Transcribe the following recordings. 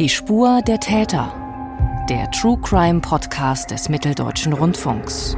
Die Spur der Täter. Der True Crime Podcast des Mitteldeutschen Rundfunks.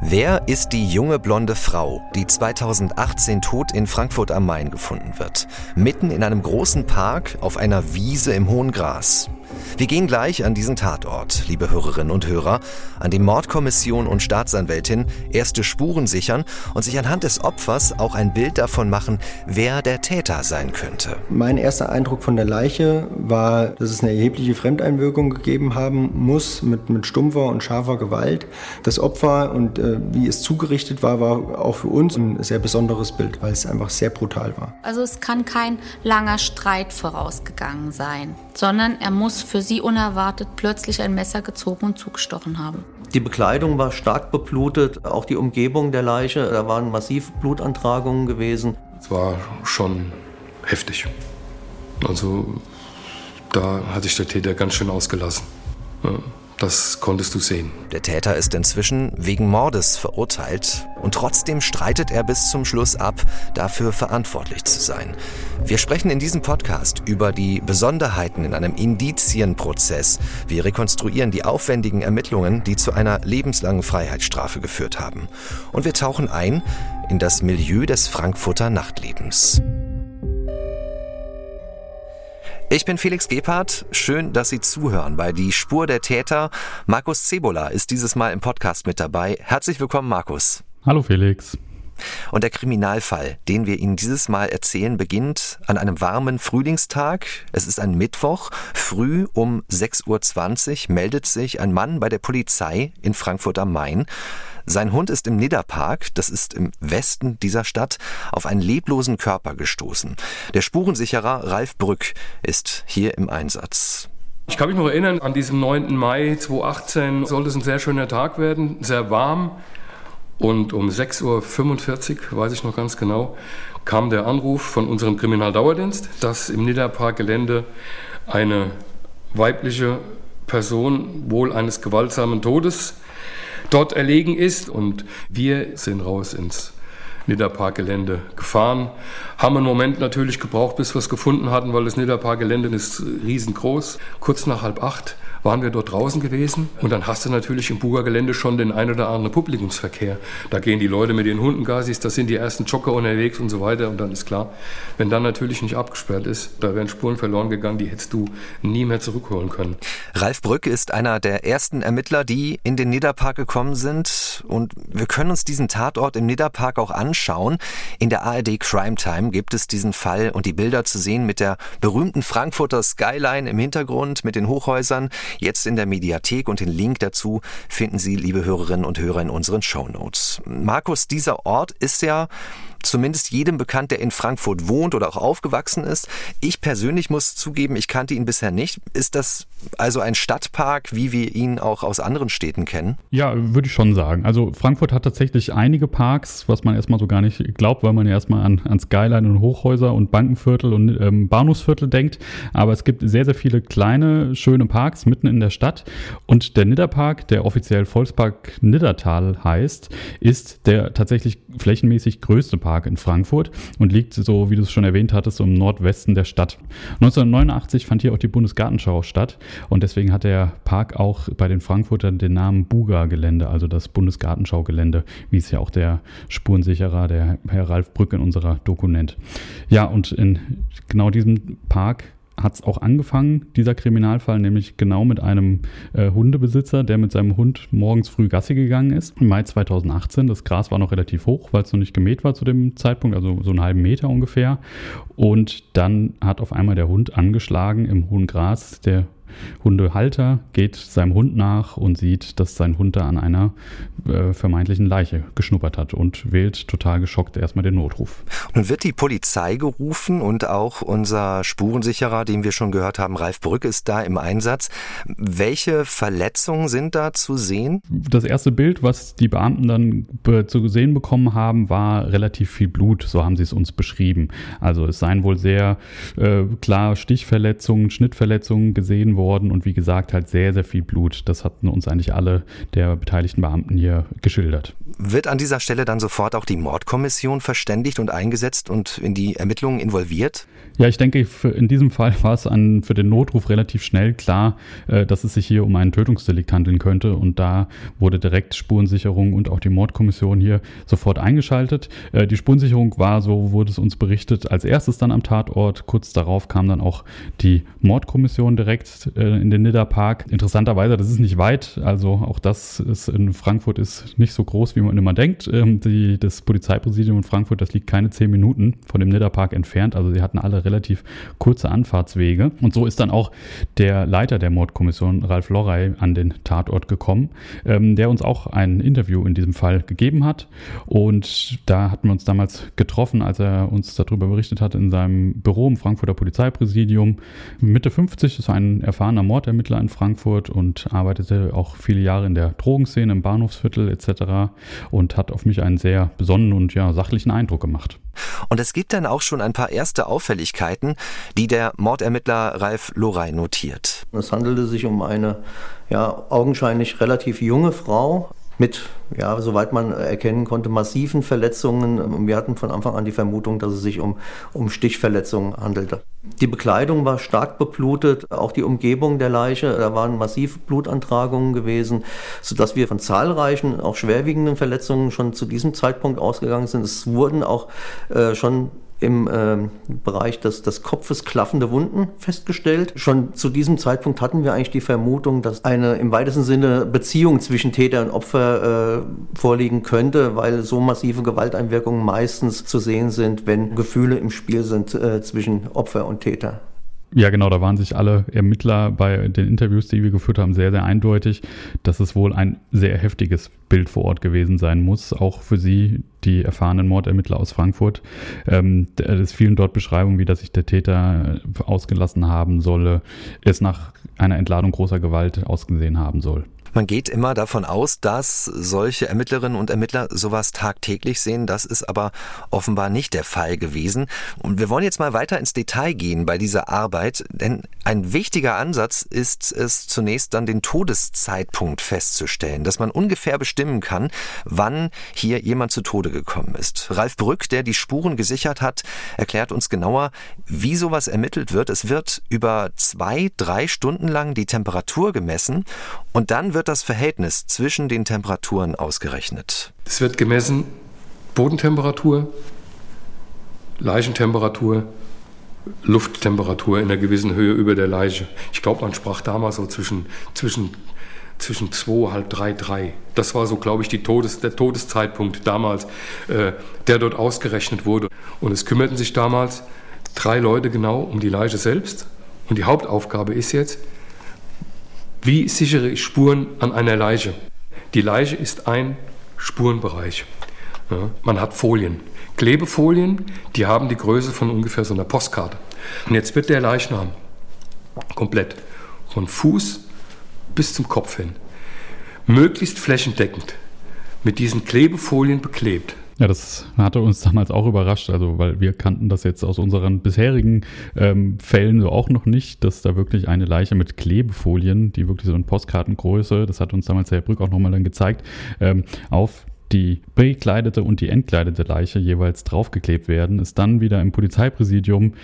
Wer ist die junge blonde Frau, die 2018 tot in Frankfurt am Main gefunden wird? Mitten in einem großen Park auf einer Wiese im hohen Gras. Wir gehen gleich an diesen Tatort, liebe Hörerinnen und Hörer, an dem Mordkommission und Staatsanwältin erste Spuren sichern und sich anhand des Opfers auch ein Bild davon machen, wer der Täter sein könnte. Mein erster Eindruck von der Leiche war, dass es eine erhebliche Fremdeinwirkung gegeben haben muss mit, mit stumpfer und scharfer Gewalt. Das Opfer und äh, wie es zugerichtet war, war auch für uns ein sehr besonderes Bild, weil es einfach sehr brutal war. Also es kann kein langer Streit vorausgegangen sein, sondern er muss für sie unerwartet plötzlich ein Messer gezogen und zugestochen haben. Die Bekleidung war stark beblutet, auch die Umgebung der Leiche, da waren massive Blutantragungen gewesen. Es war schon heftig. Also da hat sich der Täter ganz schön ausgelassen. Ja. Das konntest du sehen. Der Täter ist inzwischen wegen Mordes verurteilt und trotzdem streitet er bis zum Schluss ab, dafür verantwortlich zu sein. Wir sprechen in diesem Podcast über die Besonderheiten in einem Indizienprozess. Wir rekonstruieren die aufwendigen Ermittlungen, die zu einer lebenslangen Freiheitsstrafe geführt haben. Und wir tauchen ein in das Milieu des Frankfurter Nachtlebens. Ich bin Felix Gebhardt. Schön, dass Sie zuhören bei Die Spur der Täter. Markus Cebola ist dieses Mal im Podcast mit dabei. Herzlich willkommen, Markus. Hallo, Felix. Und der Kriminalfall, den wir Ihnen dieses Mal erzählen, beginnt an einem warmen Frühlingstag. Es ist ein Mittwoch. Früh um 6.20 Uhr meldet sich ein Mann bei der Polizei in Frankfurt am Main. Sein Hund ist im Nidderpark, das ist im Westen dieser Stadt, auf einen leblosen Körper gestoßen. Der Spurensicherer Ralf Brück ist hier im Einsatz. Ich kann mich noch erinnern, an diesem 9. Mai 2018 sollte es ein sehr schöner Tag werden, sehr warm. Und um 6.45 Uhr, weiß ich noch ganz genau, kam der Anruf von unserem Kriminaldauerdienst, dass im Niederparkgelände eine weibliche Person wohl eines gewaltsamen Todes dort erlegen ist. Und wir sind raus ins Nidderparkgelände gefahren. Haben einen Moment natürlich gebraucht, bis wir es gefunden hatten, weil das Nidderparkgelände ist riesengroß. Kurz nach halb acht waren wir dort draußen gewesen und dann hast du natürlich im Buga-Gelände schon den ein oder anderen Publikumsverkehr. Da gehen die Leute mit ihren Hundengasis, da sind die ersten Jogger unterwegs und so weiter und dann ist klar, wenn dann natürlich nicht abgesperrt ist, da wären Spuren verloren gegangen, die hättest du nie mehr zurückholen können. Ralf Brück ist einer der ersten Ermittler, die in den Niederpark gekommen sind und wir können uns diesen Tatort im Niederpark auch anschauen. In der ARD Crime Time gibt es diesen Fall und die Bilder zu sehen mit der berühmten Frankfurter Skyline im Hintergrund, mit den Hochhäusern jetzt in der Mediathek und den Link dazu finden Sie, liebe Hörerinnen und Hörer, in unseren Show Notes. Markus, dieser Ort ist ja zumindest jedem bekannt, der in Frankfurt wohnt oder auch aufgewachsen ist. Ich persönlich muss zugeben, ich kannte ihn bisher nicht. Ist das also ein Stadtpark, wie wir ihn auch aus anderen Städten kennen? Ja, würde ich schon sagen. Also Frankfurt hat tatsächlich einige Parks, was man erstmal so gar nicht glaubt, weil man ja erstmal an, an Skyline und Hochhäuser und Bankenviertel und ähm, Bahnhofsviertel denkt. Aber es gibt sehr, sehr viele kleine, schöne Parks mitten in der Stadt. Und der Nidderpark, der offiziell Volkspark Niddertal heißt, ist der tatsächlich flächenmäßig größte Park in Frankfurt und liegt so, wie du es schon erwähnt hattest, im Nordwesten der Stadt. 1989 fand hier auch die Bundesgartenschau statt und deswegen hat der Park auch bei den Frankfurtern den Namen Buga-Gelände, also das Bundesgartenschau-Gelände, wie es ja auch der Spurensicherer, der Herr Ralf Brück in unserer Doku nennt. Ja, und in genau diesem Park hat es auch angefangen, dieser Kriminalfall, nämlich genau mit einem äh, Hundebesitzer, der mit seinem Hund morgens früh Gassi gegangen ist. Im Mai 2018. Das Gras war noch relativ hoch, weil es noch nicht gemäht war zu dem Zeitpunkt, also so einen halben Meter ungefähr. Und dann hat auf einmal der Hund angeschlagen im hohen Gras. Der Hundehalter geht seinem Hund nach und sieht, dass sein Hund da an einer äh, vermeintlichen Leiche geschnuppert hat und wählt total geschockt erstmal den Notruf. Nun wird die Polizei gerufen und auch unser Spurensicherer, den wir schon gehört haben, Ralf Brück, ist da im Einsatz. Welche Verletzungen sind da zu sehen? Das erste Bild, was die Beamten dann zu sehen bekommen haben, war relativ viel Blut, so haben sie es uns beschrieben. Also es seien wohl sehr äh, klar Stichverletzungen, Schnittverletzungen gesehen worden geworden und wie gesagt halt sehr, sehr viel Blut. Das hatten uns eigentlich alle der beteiligten Beamten hier geschildert. Wird an dieser Stelle dann sofort auch die Mordkommission verständigt und eingesetzt und in die Ermittlungen involviert? Ja, ich denke, in diesem Fall war es an, für den Notruf relativ schnell klar, äh, dass es sich hier um einen Tötungsdelikt handeln könnte. Und da wurde direkt Spurensicherung und auch die Mordkommission hier sofort eingeschaltet. Äh, die Spurensicherung war, so wurde es uns berichtet, als erstes dann am Tatort. Kurz darauf kam dann auch die Mordkommission direkt äh, in den Nidderpark. Interessanterweise, das ist nicht weit. Also auch das ist in Frankfurt ist nicht so groß, wie man immer denkt. Ähm, die, das Polizeipräsidium in Frankfurt, das liegt keine zehn Minuten von dem Nidderpark entfernt. Also sie hatten alle relativ kurze Anfahrtswege. Und so ist dann auch der Leiter der Mordkommission, Ralf Lorrey, an den Tatort gekommen, ähm, der uns auch ein Interview in diesem Fall gegeben hat. Und da hatten wir uns damals getroffen, als er uns darüber berichtet hat, in seinem Büro im Frankfurter Polizeipräsidium. Mitte 50 ist ein erfahrener Mordermittler in Frankfurt und arbeitete auch viele Jahre in der Drogenszene im Bahnhofsviertel etc. und hat auf mich einen sehr besonnenen und ja, sachlichen Eindruck gemacht. Und es gibt dann auch schon ein paar erste Auffälligkeiten, die der Mordermittler Ralf Lorey notiert. Es handelte sich um eine ja, augenscheinlich relativ junge Frau, mit, ja, soweit man erkennen konnte, massiven Verletzungen. Wir hatten von Anfang an die Vermutung, dass es sich um, um Stichverletzungen handelte. Die Bekleidung war stark beblutet, auch die Umgebung der Leiche, da waren massive Blutantragungen gewesen, sodass wir von zahlreichen, auch schwerwiegenden Verletzungen schon zu diesem Zeitpunkt ausgegangen sind. Es wurden auch äh, schon im äh, Bereich des, des Kopfes klaffende Wunden festgestellt. Schon zu diesem Zeitpunkt hatten wir eigentlich die Vermutung, dass eine im weitesten Sinne Beziehung zwischen Täter und Opfer äh, vorliegen könnte, weil so massive Gewalteinwirkungen meistens zu sehen sind, wenn Gefühle im Spiel sind äh, zwischen Opfer und Täter. Ja, genau, da waren sich alle Ermittler bei den Interviews, die wir geführt haben, sehr, sehr eindeutig, dass es wohl ein sehr heftiges Bild vor Ort gewesen sein muss, auch für Sie, die erfahrenen Mordermittler aus Frankfurt. Ähm, es fielen dort Beschreibungen, wie dass sich der Täter ausgelassen haben solle, es nach einer Entladung großer Gewalt ausgesehen haben soll. Man geht immer davon aus, dass solche Ermittlerinnen und Ermittler sowas tagtäglich sehen. Das ist aber offenbar nicht der Fall gewesen. Und wir wollen jetzt mal weiter ins Detail gehen bei dieser Arbeit, denn ein wichtiger Ansatz ist es zunächst dann den Todeszeitpunkt festzustellen, dass man ungefähr bestimmen kann, wann hier jemand zu Tode gekommen ist. Ralf Brück, der die Spuren gesichert hat, erklärt uns genauer, wie sowas ermittelt wird. Es wird über zwei, drei Stunden lang die Temperatur gemessen und dann wird das Verhältnis zwischen den Temperaturen ausgerechnet? Es wird gemessen Bodentemperatur, Leichentemperatur, Lufttemperatur in einer gewissen Höhe über der Leiche. Ich glaube, man sprach damals so zwischen, zwischen, zwischen 2, halb 3, 3. Das war so, glaube ich, die Todes, der Todeszeitpunkt damals, äh, der dort ausgerechnet wurde. Und es kümmerten sich damals drei Leute genau um die Leiche selbst. Und die Hauptaufgabe ist jetzt, wie sichere ich Spuren an einer Leiche? Die Leiche ist ein Spurenbereich. Ja, man hat Folien. Klebefolien, die haben die Größe von ungefähr so einer Postkarte. Und jetzt wird der Leichnam komplett von Fuß bis zum Kopf hin, möglichst flächendeckend mit diesen Klebefolien beklebt. Ja, das hatte uns damals auch überrascht, also weil wir kannten das jetzt aus unseren bisherigen ähm, Fällen so auch noch nicht, dass da wirklich eine Leiche mit Klebefolien, die wirklich so in Postkartengröße, das hat uns damals Herr Brück auch nochmal dann gezeigt, ähm, auf die bekleidete und die entkleidete Leiche jeweils draufgeklebt werden, ist dann wieder im Polizeipräsidium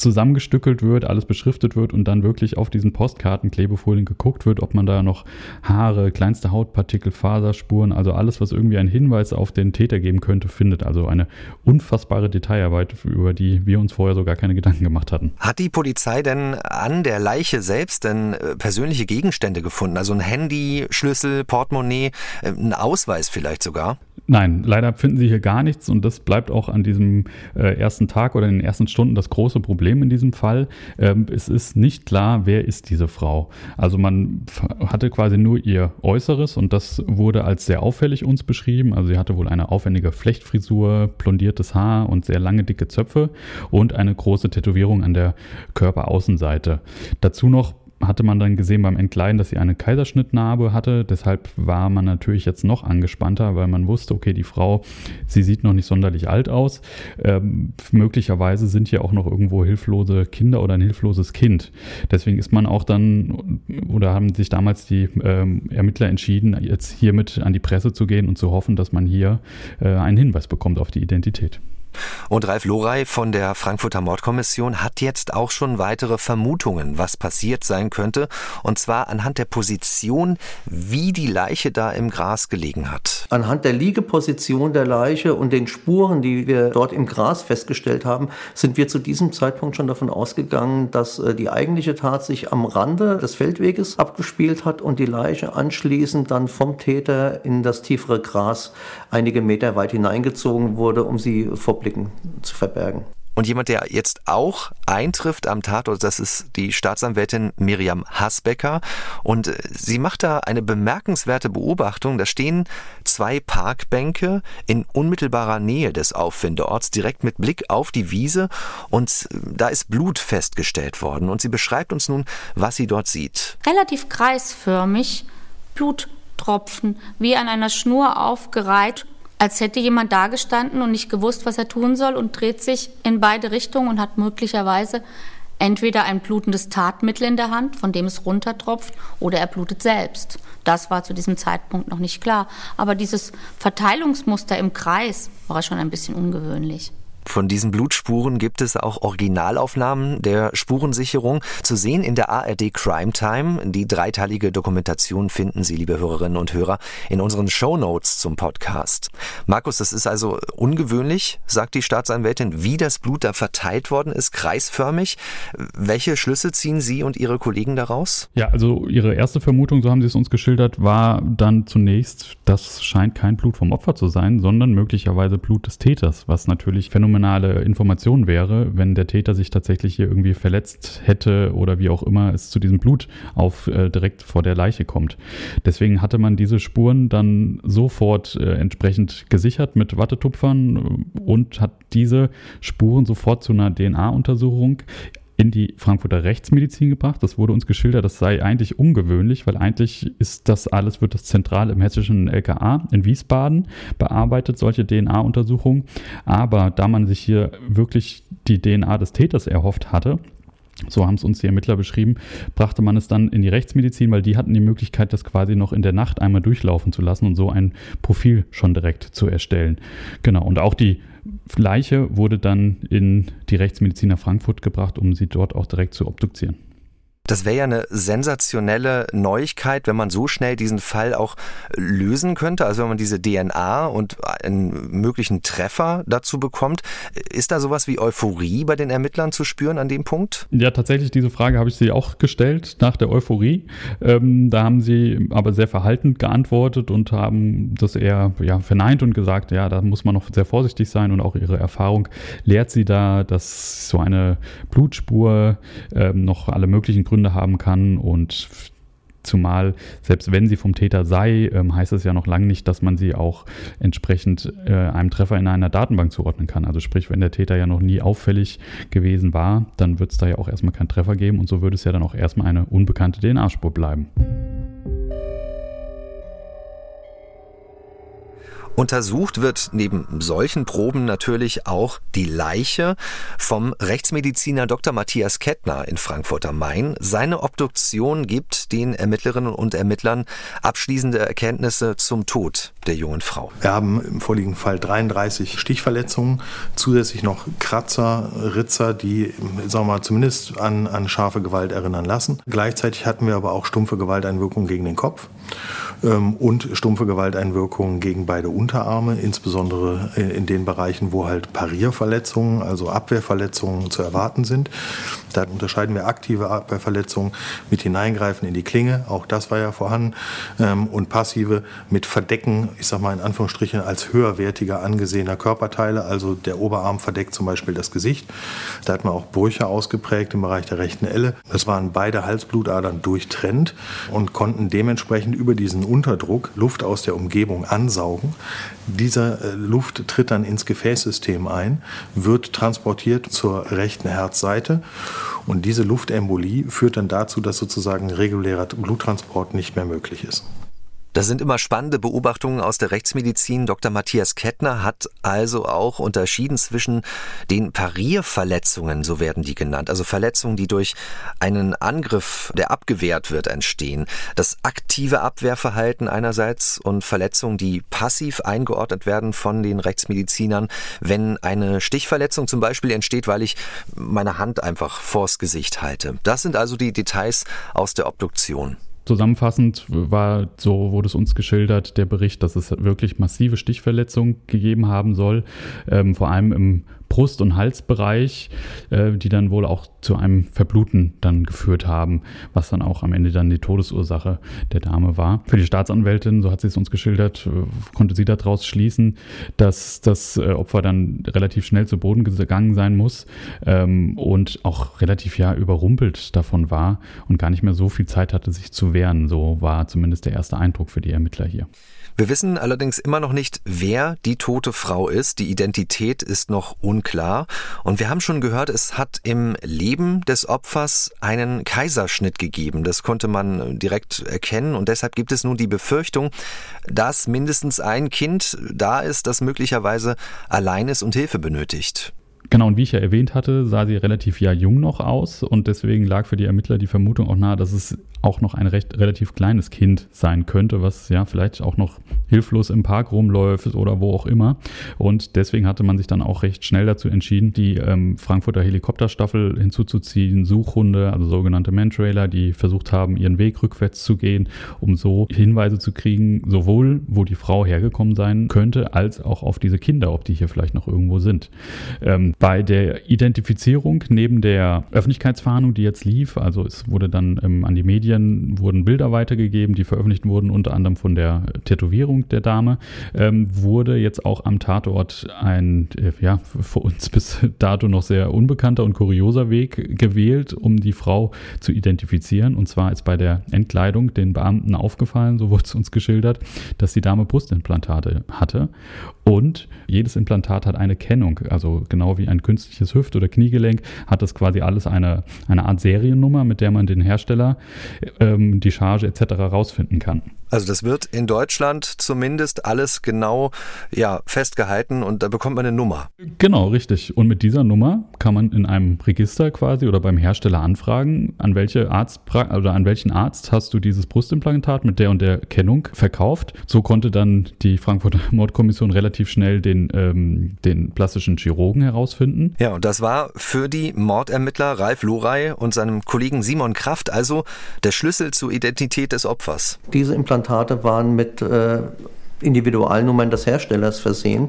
zusammengestückelt wird, alles beschriftet wird und dann wirklich auf diesen Postkarten, Klebefolien geguckt wird, ob man da noch Haare, kleinste Hautpartikel, Faserspuren, also alles, was irgendwie einen Hinweis auf den Täter geben könnte, findet. Also eine unfassbare Detailarbeit, über die wir uns vorher so gar keine Gedanken gemacht hatten. Hat die Polizei denn an der Leiche selbst denn äh, persönliche Gegenstände gefunden? Also ein Handy, Schlüssel, Portemonnaie, äh, ein Ausweis vielleicht sogar? Nein, leider finden sie hier gar nichts und das bleibt auch an diesem äh, ersten Tag oder in den ersten Stunden das große Problem in diesem Fall. Ähm, es ist nicht klar, wer ist diese Frau. Also man hatte quasi nur ihr Äußeres und das wurde als sehr auffällig uns beschrieben. Also sie hatte wohl eine aufwendige Flechtfrisur, blondiertes Haar und sehr lange dicke Zöpfe und eine große Tätowierung an der Körperaußenseite. Dazu noch hatte man dann gesehen beim Entkleiden, dass sie eine Kaiserschnittnarbe hatte. Deshalb war man natürlich jetzt noch angespannter, weil man wusste, okay, die Frau, sie sieht noch nicht sonderlich alt aus. Ähm, möglicherweise sind hier auch noch irgendwo hilflose Kinder oder ein hilfloses Kind. Deswegen ist man auch dann oder haben sich damals die ähm, Ermittler entschieden, jetzt hiermit an die Presse zu gehen und zu hoffen, dass man hier äh, einen Hinweis bekommt auf die Identität. Und Ralf Lorey von der Frankfurter Mordkommission hat jetzt auch schon weitere Vermutungen, was passiert sein könnte. Und zwar anhand der Position, wie die Leiche da im Gras gelegen hat. Anhand der Liegeposition der Leiche und den Spuren, die wir dort im Gras festgestellt haben, sind wir zu diesem Zeitpunkt schon davon ausgegangen, dass äh, die eigentliche Tat sich am Rande des Feldweges abgespielt hat und die Leiche anschließend dann vom Täter in das tiefere Gras einige Meter weit hineingezogen wurde, um sie vor Blicken zu verbergen. Und jemand, der jetzt auch eintrifft am Tatort, das ist die Staatsanwältin Miriam Hasbecker. Und äh, sie macht da eine bemerkenswerte Beobachtung. Da stehen zwei Parkbänke in unmittelbarer Nähe des Auffindeorts, direkt mit Blick auf die Wiese. Und äh, da ist Blut festgestellt worden. Und sie beschreibt uns nun, was sie dort sieht. Relativ kreisförmig, Bluttropfen, wie an einer Schnur aufgereiht als hätte jemand dagestanden und nicht gewusst, was er tun soll und dreht sich in beide Richtungen und hat möglicherweise entweder ein blutendes Tatmittel in der Hand, von dem es runtertropft, oder er blutet selbst. Das war zu diesem Zeitpunkt noch nicht klar. Aber dieses Verteilungsmuster im Kreis war schon ein bisschen ungewöhnlich. Von diesen Blutspuren gibt es auch Originalaufnahmen der Spurensicherung zu sehen in der ARD Crime Time. Die dreiteilige Dokumentation finden Sie, liebe Hörerinnen und Hörer, in unseren Show zum Podcast. Markus, das ist also ungewöhnlich, sagt die Staatsanwältin, wie das Blut da verteilt worden ist, kreisförmig. Welche Schlüsse ziehen Sie und Ihre Kollegen daraus? Ja, also Ihre erste Vermutung, so haben Sie es uns geschildert, war dann zunächst, das scheint kein Blut vom Opfer zu sein, sondern möglicherweise Blut des Täters, was natürlich phänomenal phänomenale Information wäre, wenn der Täter sich tatsächlich hier irgendwie verletzt hätte oder wie auch immer es zu diesem Blut auf äh, direkt vor der Leiche kommt. Deswegen hatte man diese Spuren dann sofort äh, entsprechend gesichert mit Wattetupfern äh, und hat diese Spuren sofort zu einer DNA-Untersuchung in die Frankfurter Rechtsmedizin gebracht. Das wurde uns geschildert, das sei eigentlich ungewöhnlich, weil eigentlich ist das alles, wird das zentral im hessischen LKA in Wiesbaden bearbeitet, solche DNA-Untersuchungen. Aber da man sich hier wirklich die DNA des Täters erhofft hatte, so haben es uns die Ermittler beschrieben, brachte man es dann in die Rechtsmedizin, weil die hatten die Möglichkeit, das quasi noch in der Nacht einmal durchlaufen zu lassen und so ein Profil schon direkt zu erstellen. Genau, und auch die Leiche wurde dann in die Rechtsmediziner Frankfurt gebracht, um sie dort auch direkt zu obduzieren. Das wäre ja eine sensationelle Neuigkeit, wenn man so schnell diesen Fall auch lösen könnte. Also wenn man diese DNA und einen möglichen Treffer dazu bekommt. Ist da sowas wie Euphorie bei den Ermittlern zu spüren an dem Punkt? Ja, tatsächlich, diese Frage habe ich sie auch gestellt nach der Euphorie. Ähm, da haben sie aber sehr verhaltend geantwortet und haben das eher ja, verneint und gesagt, ja, da muss man noch sehr vorsichtig sein und auch ihre Erfahrung lehrt sie da, dass so eine Blutspur ähm, noch alle möglichen Gründe Gründe haben kann und Zumal, selbst wenn sie vom Täter sei, ähm, heißt es ja noch lange nicht, dass man sie auch entsprechend äh, einem Treffer in einer Datenbank zuordnen kann. Also sprich, wenn der Täter ja noch nie auffällig gewesen war, dann wird es da ja auch erstmal keinen Treffer geben und so würde es ja dann auch erstmal eine unbekannte DNA-Spur bleiben. Untersucht wird neben solchen Proben natürlich auch die Leiche vom Rechtsmediziner Dr. Matthias Kettner in Frankfurt am Main. Seine Obduktion gibt den Ermittlerinnen und Ermittlern abschließende Erkenntnisse zum Tod der jungen Frau. Wir haben im vorliegenden Fall 33 Stichverletzungen, zusätzlich noch Kratzer, Ritzer, die sagen wir mal, zumindest an, an scharfe Gewalt erinnern lassen. Gleichzeitig hatten wir aber auch stumpfe Gewalteinwirkungen gegen den Kopf ähm, und stumpfe Gewalteinwirkungen gegen beide Unterarme, insbesondere äh, in den Bereichen, wo halt Parierverletzungen, also Abwehrverletzungen zu erwarten sind. Da unterscheiden wir aktive Abwehrverletzungen mit Hineingreifen in die Klinge, auch das war ja vorhanden, ähm, und passive mit Verdecken, ich sag mal in Anführungsstrichen, als höherwertiger angesehener Körperteile, also der Oberarm verdeckt zum Beispiel das Gesicht. Da hat man auch Brüche ausgeprägt im Bereich der rechten Elle. Das waren beide Halsblutadern durchtrennt und konnten dementsprechend über diesen Unterdruck Luft aus der Umgebung ansaugen. Diese äh, Luft tritt dann ins Gefäßsystem ein, wird transportiert zur rechten Herzseite und diese Luftembolie führt dann dazu, dass sozusagen regulärer Bluttransport nicht mehr möglich ist. Das sind immer spannende Beobachtungen aus der Rechtsmedizin. Dr. Matthias Kettner hat also auch unterschieden zwischen den Parierverletzungen, so werden die genannt, also Verletzungen, die durch einen Angriff, der abgewehrt wird, entstehen. Das aktive Abwehrverhalten einerseits und Verletzungen, die passiv eingeordnet werden von den Rechtsmedizinern, wenn eine Stichverletzung zum Beispiel entsteht, weil ich meine Hand einfach vors Gesicht halte. Das sind also die Details aus der Obduktion. Zusammenfassend war, so wurde es uns geschildert, der Bericht, dass es wirklich massive Stichverletzungen gegeben haben soll, ähm, vor allem im Brust- und Halsbereich, äh, die dann wohl auch zu einem Verbluten dann geführt haben, was dann auch am Ende dann die Todesursache der Dame war. Für die Staatsanwältin, so hat sie es uns geschildert, äh, konnte sie daraus schließen, dass das äh, Opfer dann relativ schnell zu Boden gegangen sein muss ähm, und auch relativ ja überrumpelt davon war und gar nicht mehr so viel Zeit hatte, sich zu wehren. So war zumindest der erste Eindruck für die Ermittler hier. Wir wissen allerdings immer noch nicht, wer die tote Frau ist. Die Identität ist noch unklar. Und wir haben schon gehört, es hat im Leben des Opfers einen Kaiserschnitt gegeben. Das konnte man direkt erkennen. Und deshalb gibt es nun die Befürchtung, dass mindestens ein Kind da ist, das möglicherweise allein ist und Hilfe benötigt. Genau, und wie ich ja erwähnt hatte, sah sie relativ ja jung noch aus und deswegen lag für die Ermittler die Vermutung auch nahe, dass es auch noch ein recht relativ kleines Kind sein könnte, was ja vielleicht auch noch hilflos im Park rumläuft oder wo auch immer. Und deswegen hatte man sich dann auch recht schnell dazu entschieden, die ähm, Frankfurter Helikopterstaffel hinzuzuziehen, Suchhunde, also sogenannte Mantrailer, die versucht haben, ihren Weg rückwärts zu gehen, um so Hinweise zu kriegen, sowohl wo die Frau hergekommen sein könnte, als auch auf diese Kinder, ob die hier vielleicht noch irgendwo sind. Ähm, bei der Identifizierung neben der Öffentlichkeitsfahndung, die jetzt lief, also es wurde dann ähm, an die Medien wurden Bilder weitergegeben, die veröffentlicht wurden, unter anderem von der Tätowierung der Dame. Ähm, wurde jetzt auch am Tatort ein, äh, ja, für uns bis dato noch sehr unbekannter und kurioser Weg gewählt, um die Frau zu identifizieren. Und zwar ist bei der Entkleidung den Beamten aufgefallen, so wurde es uns geschildert, dass die Dame Brustimplantate hatte. Und jedes Implantat hat eine Kennung, also genau wie ein künstliches Hüft- oder Kniegelenk hat das quasi alles eine, eine Art Seriennummer, mit der man den Hersteller ähm, die Charge etc. rausfinden kann. Also das wird in Deutschland zumindest alles genau ja, festgehalten und da bekommt man eine Nummer. Genau, richtig. Und mit dieser Nummer kann man in einem Register quasi oder beim Hersteller anfragen, an welche Arzt oder an welchen Arzt hast du dieses Brustimplantat mit der und der Kennung verkauft. So konnte dann die Frankfurter Mordkommission relativ schnell den, ähm, den plastischen Chirurgen herausfinden. Ja, und das war für die Mordermittler Ralf Lorey und seinem Kollegen Simon Kraft also der Schlüssel zur Identität des Opfers. Diese Implantate waren mit äh, Individualnummern des Herstellers versehen,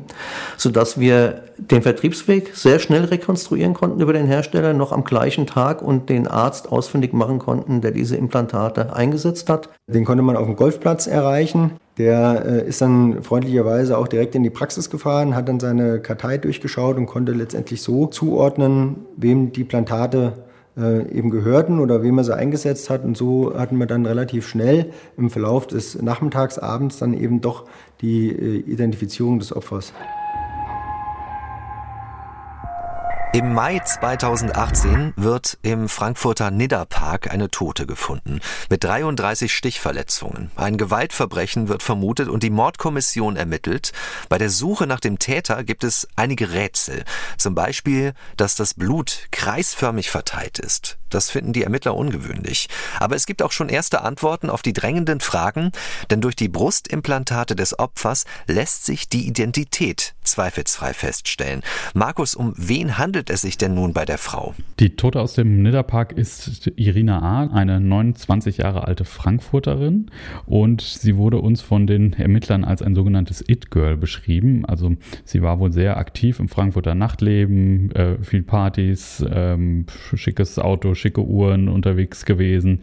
sodass wir den Vertriebsweg sehr schnell rekonstruieren konnten über den Hersteller noch am gleichen Tag und den Arzt ausfindig machen konnten, der diese Implantate eingesetzt hat. Den konnte man auf dem Golfplatz erreichen. Der äh, ist dann freundlicherweise auch direkt in die Praxis gefahren, hat dann seine Kartei durchgeschaut und konnte letztendlich so zuordnen, wem die Plantate äh, eben gehörten oder wem er sie eingesetzt hat. Und so hatten wir dann relativ schnell im Verlauf des Nachmittags, abends dann eben doch die äh, Identifizierung des Opfers. Im Mai 2018 wird im Frankfurter Nidderpark eine Tote gefunden mit 33 Stichverletzungen. Ein Gewaltverbrechen wird vermutet und die Mordkommission ermittelt. Bei der Suche nach dem Täter gibt es einige Rätsel. Zum Beispiel, dass das Blut kreisförmig verteilt ist. Das finden die Ermittler ungewöhnlich. Aber es gibt auch schon erste Antworten auf die drängenden Fragen, denn durch die Brustimplantate des Opfers lässt sich die Identität zweifelsfrei feststellen. Markus, um wen handelt es sich denn nun bei der Frau? Die Tote aus dem Nidderpark ist Irina A., eine 29 Jahre alte Frankfurterin und sie wurde uns von den Ermittlern als ein sogenanntes It-Girl beschrieben. Also sie war wohl sehr aktiv im Frankfurter Nachtleben, äh, viel Partys, ähm, schickes Auto, schicke Uhren unterwegs gewesen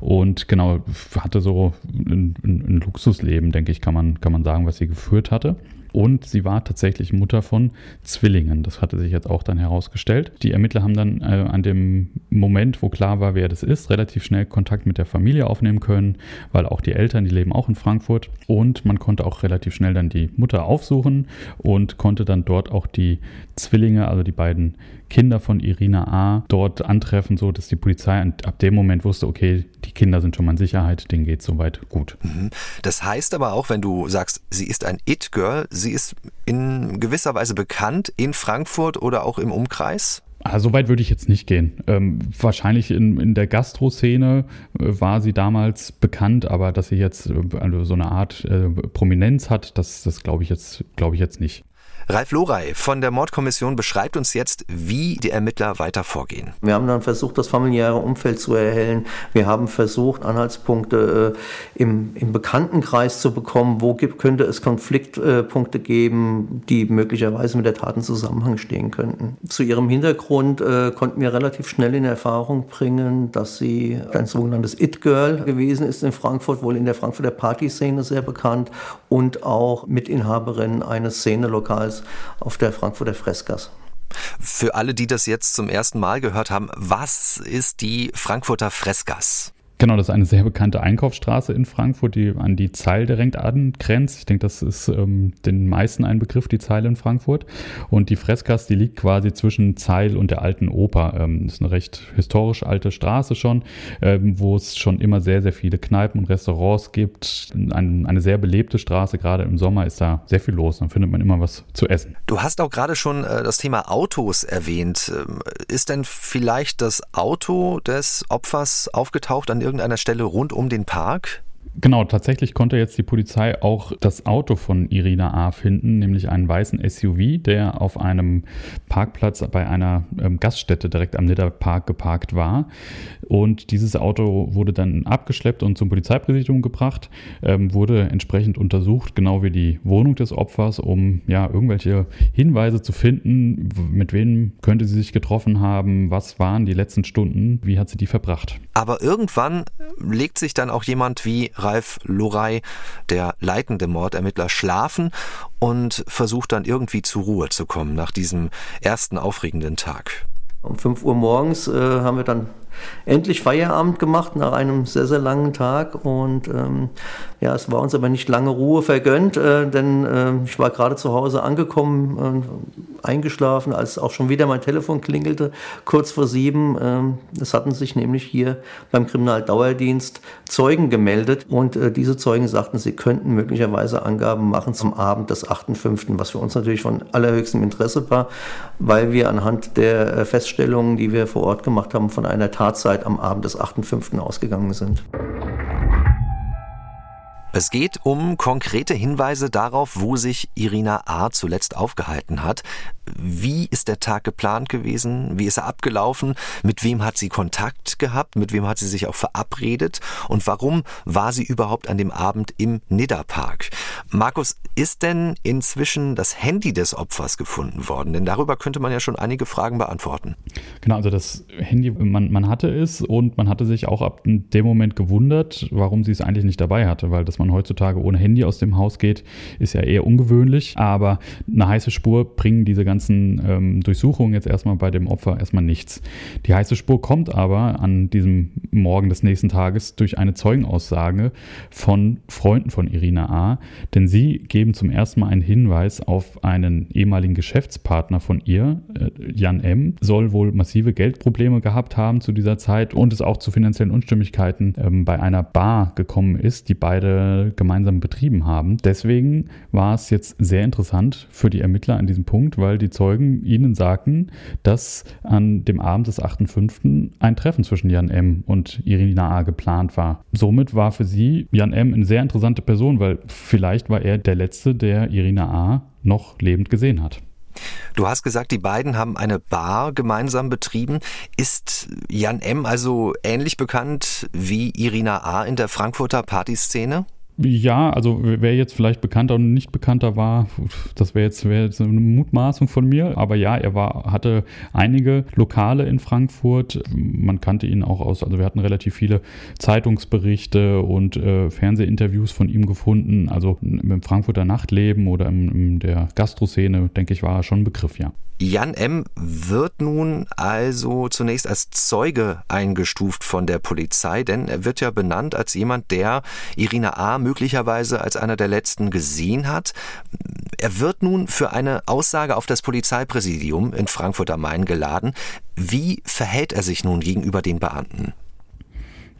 und genau hatte so ein, ein, ein Luxusleben, denke ich, kann man, kann man sagen, was sie geführt hatte. und sie war tatsächlich Mutter von Zwillingen. Das hatte sich jetzt auch dann herausgestellt. Die Ermittler haben dann äh, an dem Moment, wo klar war, wer das ist, relativ schnell Kontakt mit der Familie aufnehmen können, weil auch die Eltern, die leben auch in Frankfurt und man konnte auch relativ schnell dann die Mutter aufsuchen und konnte dann dort auch die Zwillinge, also die beiden Kinder von Irina A. dort antreffen, so dass die Polizei ab dem Moment wusste, okay, die Kinder sind schon mal in Sicherheit, denen geht soweit gut. Mhm. Das heißt aber auch, wenn du sagst, sie ist ein It-Girl, sie ist in gewisser Weise bekannt in Frankfurt oder auch im Umkreis? Ah, so weit würde ich jetzt nicht gehen. Ähm, wahrscheinlich in, in der Gastro-Szene äh, war sie damals bekannt, aber dass sie jetzt äh, also so eine Art äh, Prominenz hat, das, das glaube ich, jetzt, glaub ich jetzt nicht. Ralf Lorey von der Mordkommission beschreibt uns jetzt, wie die Ermittler weiter vorgehen. Wir haben dann versucht, das familiäre Umfeld zu erhellen. Wir haben versucht, Anhaltspunkte äh, im, im Bekanntenkreis zu bekommen. Wo gibt, könnte es Konfliktpunkte äh, geben, die möglicherweise mit der Tat in Zusammenhang stehen könnten. Zu ihrem Hintergrund äh, konnten wir relativ schnell in Erfahrung bringen, dass sie ein sogenanntes It-Girl gewesen ist in Frankfurt, wohl in der Frankfurter Partyszene sehr bekannt und auch Mitinhaberin eines Szenelokals auf der Frankfurter Freskas. Für alle, die das jetzt zum ersten Mal gehört haben, was ist die Frankfurter Freskas? Genau, das ist eine sehr bekannte Einkaufsstraße in Frankfurt, die an die Zeil direkt angrenzt. Ich denke, das ist ähm, den meisten ein Begriff, die Zeil in Frankfurt. Und die Freskas, die liegt quasi zwischen Zeil und der alten Oper. Ähm, ist eine recht historisch alte Straße schon, ähm, wo es schon immer sehr, sehr viele Kneipen und Restaurants gibt. Ein, eine sehr belebte Straße, gerade im Sommer ist da sehr viel los. Dann findet man immer was zu essen. Du hast auch gerade schon äh, das Thema Autos erwähnt. Ähm, ist denn vielleicht das Auto des Opfers aufgetaucht an irgendeiner Stelle rund um den Park? Genau, tatsächlich konnte jetzt die Polizei auch das Auto von Irina A. finden, nämlich einen weißen SUV, der auf einem Parkplatz bei einer ähm, Gaststätte direkt am Nidderpark geparkt war. Und dieses Auto wurde dann abgeschleppt und zum Polizeipräsidium gebracht, ähm, wurde entsprechend untersucht, genau wie die Wohnung des Opfers, um ja irgendwelche Hinweise zu finden, mit wem könnte sie sich getroffen haben, was waren die letzten Stunden, wie hat sie die verbracht. Aber irgendwann legt sich dann auch jemand wie Ralf Lorey, der leitende Mordermittler, schlafen und versucht dann irgendwie zur Ruhe zu kommen nach diesem ersten aufregenden Tag. Um 5 Uhr morgens äh, haben wir dann endlich Feierabend gemacht nach einem sehr, sehr langen Tag. Und ähm, ja, es war uns aber nicht lange Ruhe vergönnt, äh, denn äh, ich war gerade zu Hause angekommen, äh, eingeschlafen, als auch schon wieder mein Telefon klingelte, kurz vor sieben. Ähm, es hatten sich nämlich hier beim Kriminaldauerdienst Zeugen gemeldet und äh, diese Zeugen sagten, sie könnten möglicherweise Angaben machen zum Abend des 8.5., was für uns natürlich von allerhöchstem Interesse war, weil wir anhand der äh, Feststellungen, die wir vor Ort gemacht haben, von einer Tatzeit am Abend des 8.5. ausgegangen sind. Es geht um konkrete Hinweise darauf, wo sich Irina A. zuletzt aufgehalten hat. Wie ist der Tag geplant gewesen? Wie ist er abgelaufen? Mit wem hat sie Kontakt gehabt? Mit wem hat sie sich auch verabredet? Und warum war sie überhaupt an dem Abend im Nidderpark? Markus, ist denn inzwischen das Handy des Opfers gefunden worden? Denn darüber könnte man ja schon einige Fragen beantworten. Genau, also das Handy, man, man hatte es und man hatte sich auch ab dem Moment gewundert, warum sie es eigentlich nicht dabei hatte, weil das man heutzutage ohne Handy aus dem Haus geht, ist ja eher ungewöhnlich. Aber eine heiße Spur bringen diese ganzen ähm, Durchsuchungen jetzt erstmal bei dem Opfer erstmal nichts. Die heiße Spur kommt aber an diesem Morgen des nächsten Tages durch eine Zeugenaussage von Freunden von Irina A. Denn sie geben zum ersten Mal einen Hinweis auf einen ehemaligen Geschäftspartner von ihr, äh, Jan M., soll wohl massive Geldprobleme gehabt haben zu dieser Zeit und es auch zu finanziellen Unstimmigkeiten ähm, bei einer Bar gekommen ist, die beide gemeinsam betrieben haben. Deswegen war es jetzt sehr interessant für die Ermittler an diesem Punkt, weil die Zeugen ihnen sagten, dass an dem Abend des 8.5. ein Treffen zwischen Jan M. und Irina A. geplant war. Somit war für sie Jan M. eine sehr interessante Person, weil vielleicht war er der Letzte, der Irina A. noch lebend gesehen hat. Du hast gesagt, die beiden haben eine Bar gemeinsam betrieben. Ist Jan M. also ähnlich bekannt wie Irina A. in der Frankfurter Partyszene? Ja, also wer jetzt vielleicht bekannter und nicht bekannter war, das wäre jetzt, wär jetzt eine Mutmaßung von mir. Aber ja, er war, hatte einige Lokale in Frankfurt. Man kannte ihn auch aus, also wir hatten relativ viele Zeitungsberichte und äh, Fernsehinterviews von ihm gefunden. Also im Frankfurter Nachtleben oder in, in der Gastroszene, denke ich, war er schon ein Begriff, ja. Jan M. wird nun also zunächst als Zeuge eingestuft von der Polizei, denn er wird ja benannt als jemand, der Irina A. möglicherweise als einer der letzten gesehen hat. Er wird nun für eine Aussage auf das Polizeipräsidium in Frankfurt am Main geladen. Wie verhält er sich nun gegenüber den Beamten?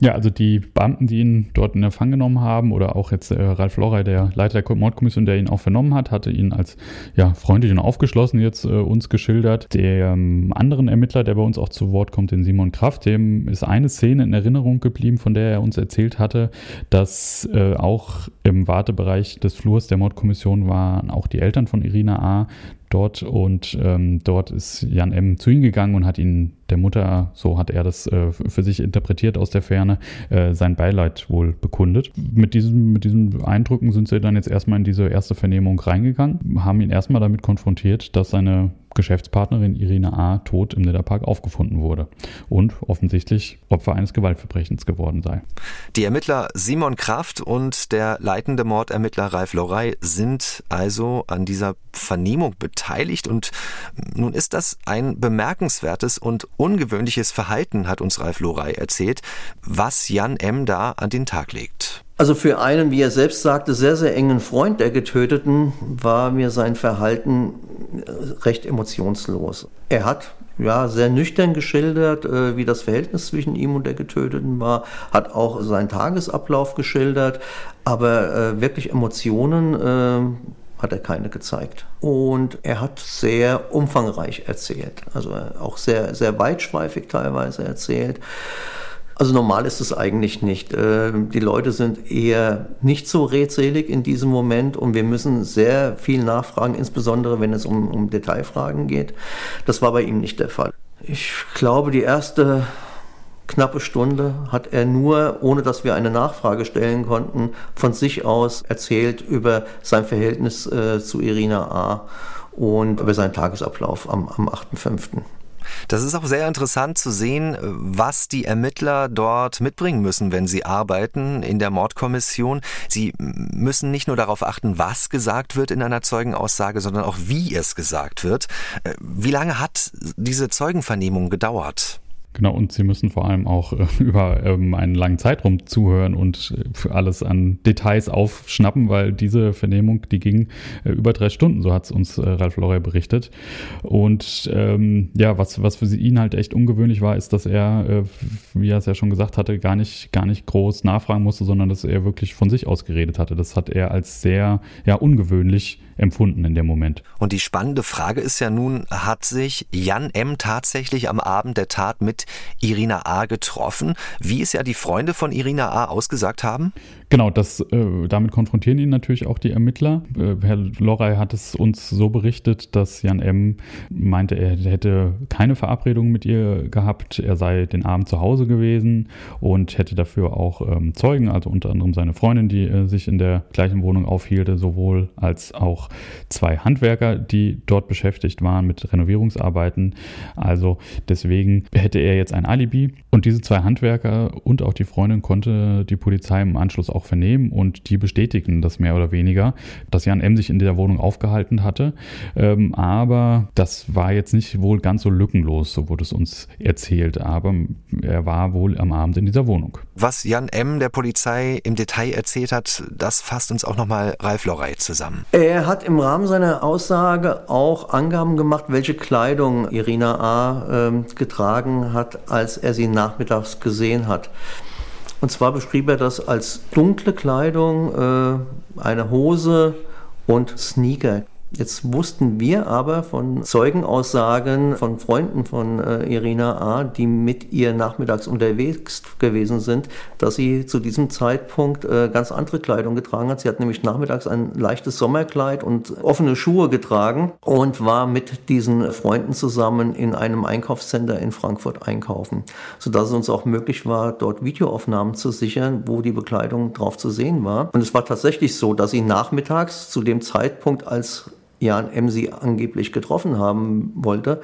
Ja, also die Beamten, die ihn dort in Empfang genommen haben, oder auch jetzt äh, Ralf Lorey, der Leiter der Mordkommission, der ihn auch vernommen hat, hatte ihn als ja, freundlich und aufgeschlossen jetzt äh, uns geschildert. Der ähm, anderen Ermittler, der bei uns auch zu Wort kommt, den Simon Kraft, dem ist eine Szene in Erinnerung geblieben, von der er uns erzählt hatte, dass äh, auch im Wartebereich des Flurs der Mordkommission waren auch die Eltern von Irina A dort und ähm, dort ist Jan M. zu ihm gegangen und hat ihn der Mutter, so hat er das äh, für sich interpretiert aus der Ferne, äh, sein Beileid wohl bekundet. Mit diesen, mit diesen Eindrücken sind sie dann jetzt erstmal in diese erste Vernehmung reingegangen, haben ihn erstmal damit konfrontiert, dass seine Geschäftspartnerin Irina A. tot im Nidderpark aufgefunden wurde und offensichtlich Opfer eines Gewaltverbrechens geworden sei. Die Ermittler Simon Kraft und der leitende Mordermittler Ralf Lorey sind also an dieser Vernehmung beteiligt und nun ist das ein bemerkenswertes und ungewöhnliches Verhalten, hat uns Ralf Lorey erzählt, was Jan M. da an den Tag legt. Also für einen, wie er selbst sagte, sehr, sehr engen Freund der Getöteten war mir sein Verhalten äh, recht emotionslos. Er hat ja sehr nüchtern geschildert, äh, wie das Verhältnis zwischen ihm und der Getöteten war, hat auch seinen Tagesablauf geschildert, aber äh, wirklich Emotionen hat er keine gezeigt. Und er hat sehr umfangreich erzählt, also auch sehr, sehr weitschweifig teilweise erzählt. Also normal ist es eigentlich nicht. Äh, die Leute sind eher nicht so redselig in diesem Moment und wir müssen sehr viel nachfragen, insbesondere wenn es um, um Detailfragen geht. Das war bei ihm nicht der Fall. Ich glaube, die erste knappe Stunde hat er nur, ohne dass wir eine Nachfrage stellen konnten, von sich aus erzählt über sein Verhältnis äh, zu Irina A. und über seinen Tagesablauf am, am 8.5. Das ist auch sehr interessant zu sehen, was die Ermittler dort mitbringen müssen, wenn sie arbeiten in der Mordkommission. Sie müssen nicht nur darauf achten, was gesagt wird in einer Zeugenaussage, sondern auch wie es gesagt wird. Äh, wie lange hat diese Zeugenvernehmung gedauert? Genau, und sie müssen vor allem auch äh, über ähm, einen langen Zeitraum zuhören und äh, alles an Details aufschnappen, weil diese Vernehmung, die ging äh, über drei Stunden, so hat es uns äh, Ralf Lorey berichtet. Und ähm, ja, was, was für ihn halt echt ungewöhnlich war, ist, dass er, äh, wie er es ja schon gesagt hatte, gar nicht, gar nicht groß nachfragen musste, sondern dass er wirklich von sich aus geredet hatte. Das hat er als sehr ja, ungewöhnlich empfunden in dem Moment. Und die spannende Frage ist ja nun, hat sich Jan M. tatsächlich am Abend der Tat mit Irina A. getroffen, wie es ja die Freunde von Irina A. ausgesagt haben? Genau, das, äh, damit konfrontieren ihn natürlich auch die Ermittler. Äh, Herr Lorey hat es uns so berichtet, dass Jan M. meinte, er hätte keine Verabredung mit ihr gehabt, er sei den Abend zu Hause gewesen und hätte dafür auch ähm, Zeugen, also unter anderem seine Freundin, die äh, sich in der gleichen Wohnung aufhielte, sowohl als auch zwei Handwerker, die dort beschäftigt waren mit Renovierungsarbeiten. Also deswegen hätte er jetzt ein Alibi und diese zwei Handwerker und auch die Freundin konnte die Polizei im Anschluss auch vernehmen und die bestätigen das mehr oder weniger, dass Jan M. sich in der Wohnung aufgehalten hatte. Ähm, aber das war jetzt nicht wohl ganz so lückenlos, so wurde es uns erzählt. Aber er war wohl am Abend in dieser Wohnung. Was Jan M. der Polizei im Detail erzählt hat, das fasst uns auch nochmal Ralf Lorey zusammen. Er hat im Rahmen seiner Aussage auch Angaben gemacht, welche Kleidung Irina A. Ähm, getragen hat, als er sie nachmittags gesehen hat. Und zwar beschrieb er das als dunkle Kleidung, äh, eine Hose und Sneaker. Jetzt wussten wir aber von Zeugenaussagen von Freunden von äh, Irina A., die mit ihr nachmittags unterwegs gewesen sind, dass sie zu diesem Zeitpunkt äh, ganz andere Kleidung getragen hat. Sie hat nämlich nachmittags ein leichtes Sommerkleid und offene Schuhe getragen und war mit diesen Freunden zusammen in einem Einkaufscenter in Frankfurt einkaufen, sodass es uns auch möglich war, dort Videoaufnahmen zu sichern, wo die Bekleidung drauf zu sehen war. Und es war tatsächlich so, dass sie nachmittags zu dem Zeitpunkt, als Jan M. sie angeblich getroffen haben wollte,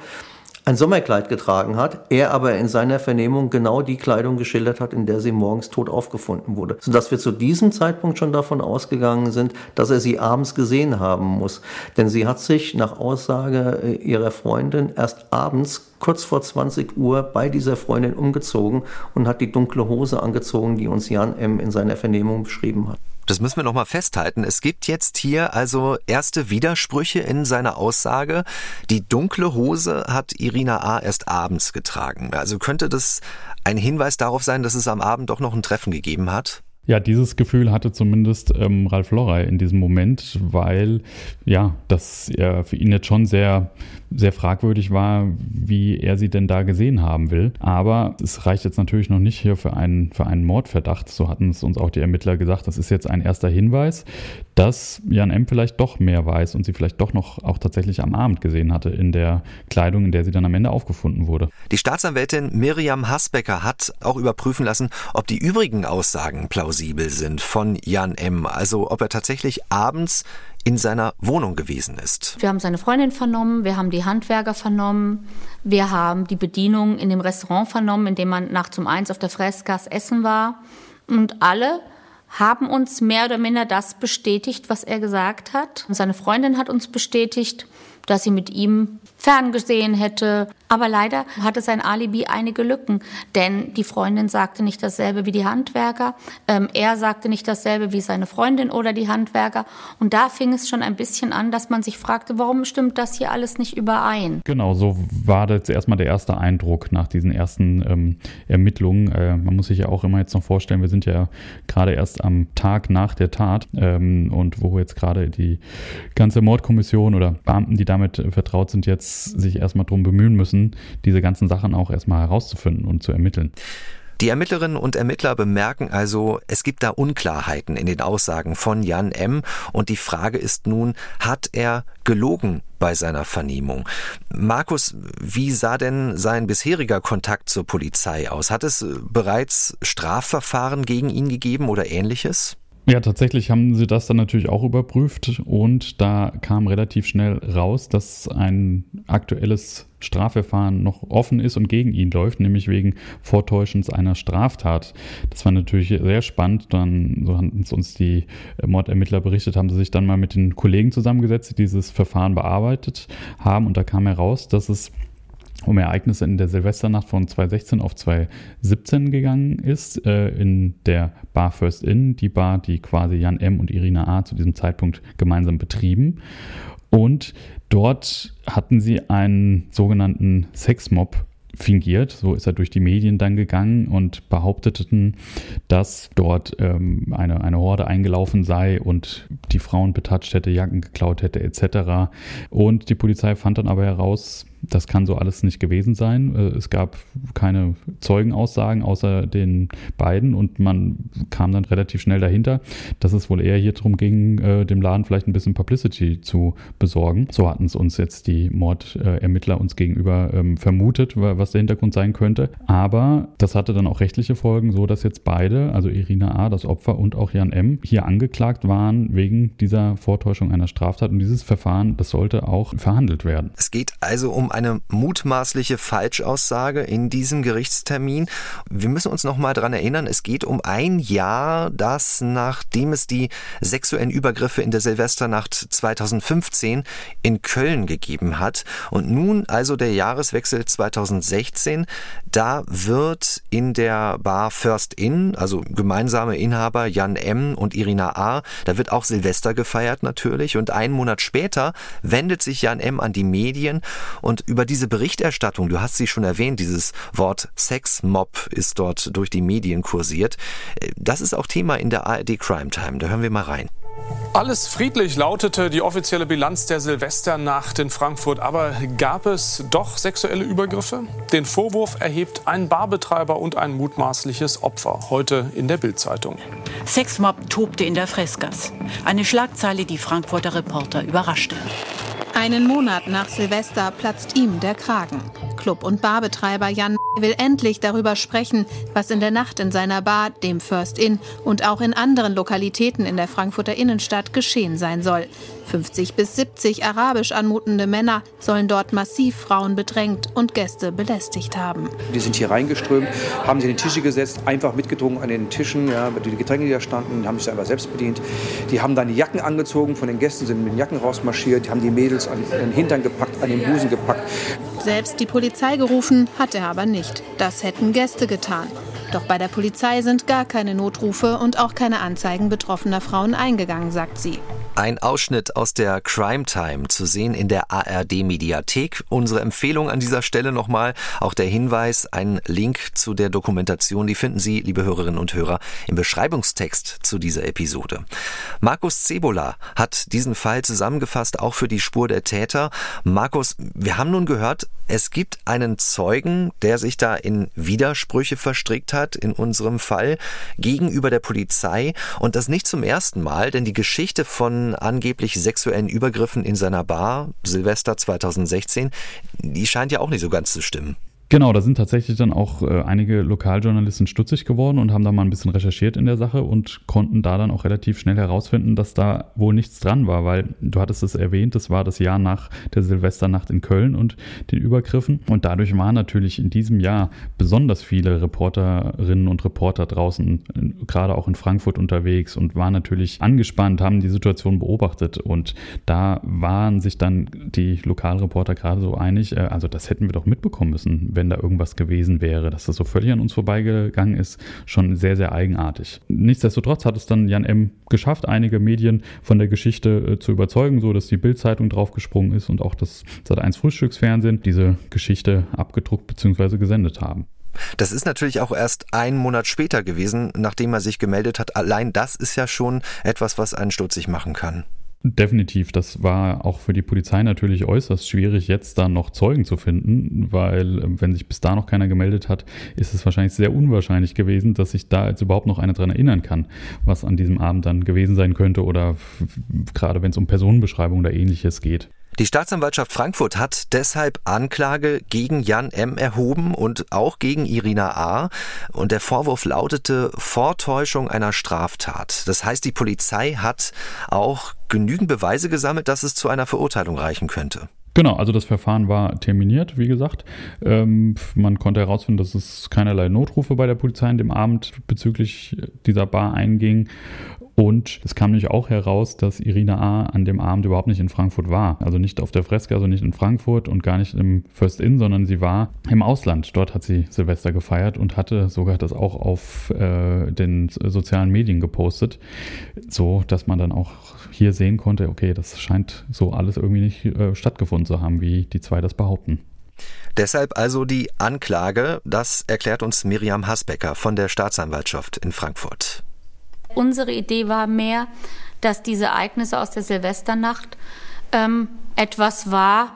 ein Sommerkleid getragen hat, er aber in seiner Vernehmung genau die Kleidung geschildert hat, in der sie morgens tot aufgefunden wurde. Sodass wir zu diesem Zeitpunkt schon davon ausgegangen sind, dass er sie abends gesehen haben muss. Denn sie hat sich nach Aussage äh, ihrer Freundin erst abends kurz vor 20 Uhr bei dieser Freundin umgezogen und hat die dunkle Hose angezogen, die uns Jan M. in seiner Vernehmung beschrieben hat. Das müssen wir nochmal festhalten. Es gibt jetzt hier also erste Widersprüche in seiner Aussage. Die dunkle Hose hat Irina A. erst abends getragen. Also könnte das ein Hinweis darauf sein, dass es am Abend doch noch ein Treffen gegeben hat? Ja, dieses Gefühl hatte zumindest ähm, Ralf Lorey in diesem Moment, weil ja, das ja, für ihn jetzt schon sehr sehr fragwürdig war, wie er sie denn da gesehen haben will. Aber es reicht jetzt natürlich noch nicht hier für einen, für einen Mordverdacht. So hatten es uns auch die Ermittler gesagt. Das ist jetzt ein erster Hinweis, dass Jan M. vielleicht doch mehr weiß und sie vielleicht doch noch auch tatsächlich am Abend gesehen hatte in der Kleidung, in der sie dann am Ende aufgefunden wurde. Die Staatsanwältin Miriam Hasbecker hat auch überprüfen lassen, ob die übrigen Aussagen plausibel sind von Jan M. Also ob er tatsächlich abends in seiner Wohnung gewesen ist. Wir haben seine Freundin vernommen, wir haben die Handwerker vernommen, wir haben die Bedienung in dem Restaurant vernommen, in dem man nachts um eins auf der Fressgas essen war. Und alle haben uns mehr oder minder das bestätigt, was er gesagt hat. Und seine Freundin hat uns bestätigt, dass sie mit ihm ferngesehen hätte. Aber leider hatte sein Alibi einige Lücken, denn die Freundin sagte nicht dasselbe wie die Handwerker, ähm, er sagte nicht dasselbe wie seine Freundin oder die Handwerker. Und da fing es schon ein bisschen an, dass man sich fragte, warum stimmt das hier alles nicht überein? Genau, so war das erstmal der erste Eindruck nach diesen ersten ähm, Ermittlungen. Äh, man muss sich ja auch immer jetzt noch vorstellen, wir sind ja gerade erst am Tag nach der Tat ähm, und wo jetzt gerade die ganze Mordkommission oder Beamten, die damit vertraut sind, jetzt sich erstmal darum bemühen müssen, diese ganzen Sachen auch erstmal herauszufinden und zu ermitteln. Die Ermittlerinnen und Ermittler bemerken also, es gibt da Unklarheiten in den Aussagen von Jan M. Und die Frage ist nun, hat er gelogen bei seiner Vernehmung? Markus, wie sah denn sein bisheriger Kontakt zur Polizei aus? Hat es bereits Strafverfahren gegen ihn gegeben oder ähnliches? Ja, tatsächlich haben sie das dann natürlich auch überprüft und da kam relativ schnell raus, dass ein aktuelles Strafverfahren noch offen ist und gegen ihn läuft, nämlich wegen Vortäuschens einer Straftat. Das war natürlich sehr spannend. Dann, so haben uns die Mordermittler berichtet, haben sie sich dann mal mit den Kollegen zusammengesetzt, die dieses Verfahren bearbeitet haben und da kam heraus, dass es um Ereignisse in der Silvesternacht von 2016 auf 2017 gegangen ist, äh, in der Bar First Inn, die Bar, die quasi Jan M. und Irina A. zu diesem Zeitpunkt gemeinsam betrieben. Und dort hatten sie einen sogenannten Sexmob fingiert. So ist er durch die Medien dann gegangen und behaupteten, dass dort ähm, eine, eine Horde eingelaufen sei und die Frauen betatscht hätte, Jacken geklaut hätte etc. Und die Polizei fand dann aber heraus, das kann so alles nicht gewesen sein. Äh, es gab keine Zeugenaussagen außer den beiden und man kam dann relativ schnell dahinter, dass es wohl eher hier darum ging, äh, dem Laden vielleicht ein bisschen Publicity zu besorgen. So hatten es uns jetzt die Mordermittler uns gegenüber ähm, vermutet, was der Hintergrund sein könnte. Aber das hatte dann auch rechtliche Folgen, so dass jetzt beide, also Irina A., das Opfer und auch Jan M., hier angeklagt waren wegen dieser Vortäuschung einer Straftat. Und dieses Verfahren, das sollte auch verhandelt werden. Es geht also um eine mutmaßliche Falschaussage in diesem Gerichtstermin. Wir müssen uns noch mal daran erinnern, es geht um ein Jahr, das nachdem es die sexuellen Übergriffe in der Silvesternacht 2015 in Köln gegeben hat. Und nun also der Jahreswechsel 2016, da wird in der Bar First Inn, also gemeinsame Inhaber Jan M. und Irina A., da wird auch Silvester gefeiert natürlich. Und einen Monat später wendet sich Jan M. an die Medien und über diese Berichterstattung, du hast sie schon erwähnt, dieses Wort Sexmob ist dort durch die Medien kursiert. Das ist auch Thema in der ARD Crime Time. Da hören wir mal rein. Alles friedlich lautete die offizielle Bilanz der Silvesternacht in Frankfurt. Aber gab es doch sexuelle Übergriffe? Den Vorwurf erhebt ein Barbetreiber und ein mutmaßliches Opfer. Heute in der Bildzeitung. Sexmob tobte in der Freskas. Eine Schlagzeile, die Frankfurter Reporter überraschte. Einen Monat nach Silvester platzt ihm der Kragen. Club- und Barbetreiber Jan will endlich darüber sprechen, was in der Nacht in seiner Bar, dem First Inn und auch in anderen Lokalitäten in der Frankfurter Innenstadt geschehen sein soll. 50 bis 70 arabisch anmutende Männer sollen dort massiv Frauen bedrängt und Gäste belästigt haben. Die sind hier reingeströmt, haben sich an die Tische gesetzt, einfach mitgedrungen an den Tischen, ja, die Getränke, die da standen, haben sich einfach selbst bedient. Die haben dann die Jacken angezogen von den Gästen, sind mit den Jacken rausmarschiert, die haben die Mädels an den Hintern gepackt, an den Busen gepackt. Selbst die Polizei gerufen hat er aber nicht. Das hätten Gäste getan. Doch bei der Polizei sind gar keine Notrufe und auch keine Anzeigen betroffener Frauen eingegangen, sagt sie. Ein Ausschnitt aus der Crime Time zu sehen in der ARD Mediathek. Unsere Empfehlung an dieser Stelle nochmal, auch der Hinweis, ein Link zu der Dokumentation, die finden Sie, liebe Hörerinnen und Hörer, im Beschreibungstext zu dieser Episode. Markus Cebola hat diesen Fall zusammengefasst, auch für die Spur der Täter. Markus, wir haben nun gehört, es gibt einen Zeugen, der sich da in Widersprüche verstrickt hat, in unserem Fall, gegenüber der Polizei. Und das nicht zum ersten Mal, denn die Geschichte von angeblich sexuellen Übergriffen in seiner Bar, Silvester 2016, die scheint ja auch nicht so ganz zu stimmen. Genau, da sind tatsächlich dann auch äh, einige Lokaljournalisten stutzig geworden und haben da mal ein bisschen recherchiert in der Sache und konnten da dann auch relativ schnell herausfinden, dass da wohl nichts dran war, weil du hattest es erwähnt, das war das Jahr nach der Silvesternacht in Köln und den Übergriffen. Und dadurch waren natürlich in diesem Jahr besonders viele Reporterinnen und Reporter draußen, gerade auch in Frankfurt unterwegs und waren natürlich angespannt, haben die Situation beobachtet. Und da waren sich dann die Lokalreporter gerade so einig, äh, also das hätten wir doch mitbekommen müssen wenn da irgendwas gewesen wäre. Dass das so völlig an uns vorbeigegangen ist, schon sehr, sehr eigenartig. Nichtsdestotrotz hat es dann Jan M. geschafft, einige Medien von der Geschichte äh, zu überzeugen, so dass die Bildzeitung draufgesprungen ist und auch das Sat1 Frühstücksfernsehen diese Geschichte abgedruckt bzw. gesendet haben. Das ist natürlich auch erst einen Monat später gewesen, nachdem er sich gemeldet hat. Allein das ist ja schon etwas, was einen stutzig machen kann. Definitiv, das war auch für die Polizei natürlich äußerst schwierig, jetzt da noch Zeugen zu finden, weil ähm, wenn sich bis da noch keiner gemeldet hat, ist es wahrscheinlich sehr unwahrscheinlich gewesen, dass sich da jetzt überhaupt noch einer dran erinnern kann, was an diesem Abend dann gewesen sein könnte oder gerade wenn es um Personenbeschreibung oder ähnliches geht. Die Staatsanwaltschaft Frankfurt hat deshalb Anklage gegen Jan M. erhoben und auch gegen Irina A. Und der Vorwurf lautete Vortäuschung einer Straftat. Das heißt, die Polizei hat auch genügend Beweise gesammelt, dass es zu einer Verurteilung reichen könnte. Genau, also das Verfahren war terminiert, wie gesagt. Ähm, man konnte herausfinden, dass es keinerlei Notrufe bei der Polizei in dem Abend bezüglich dieser Bar einging. Und es kam nämlich auch heraus, dass Irina A. an dem Abend überhaupt nicht in Frankfurt war. Also nicht auf der Freske, also nicht in Frankfurt und gar nicht im First Inn, sondern sie war im Ausland. Dort hat sie Silvester gefeiert und hatte sogar das auch auf äh, den sozialen Medien gepostet, so dass man dann auch hier sehen konnte, okay, das scheint so alles irgendwie nicht äh, stattgefunden zu haben, wie die zwei das behaupten. Deshalb also die Anklage, das erklärt uns Miriam Hasbecker von der Staatsanwaltschaft in Frankfurt. Unsere Idee war mehr, dass diese Ereignisse aus der Silvesternacht ähm, etwas war,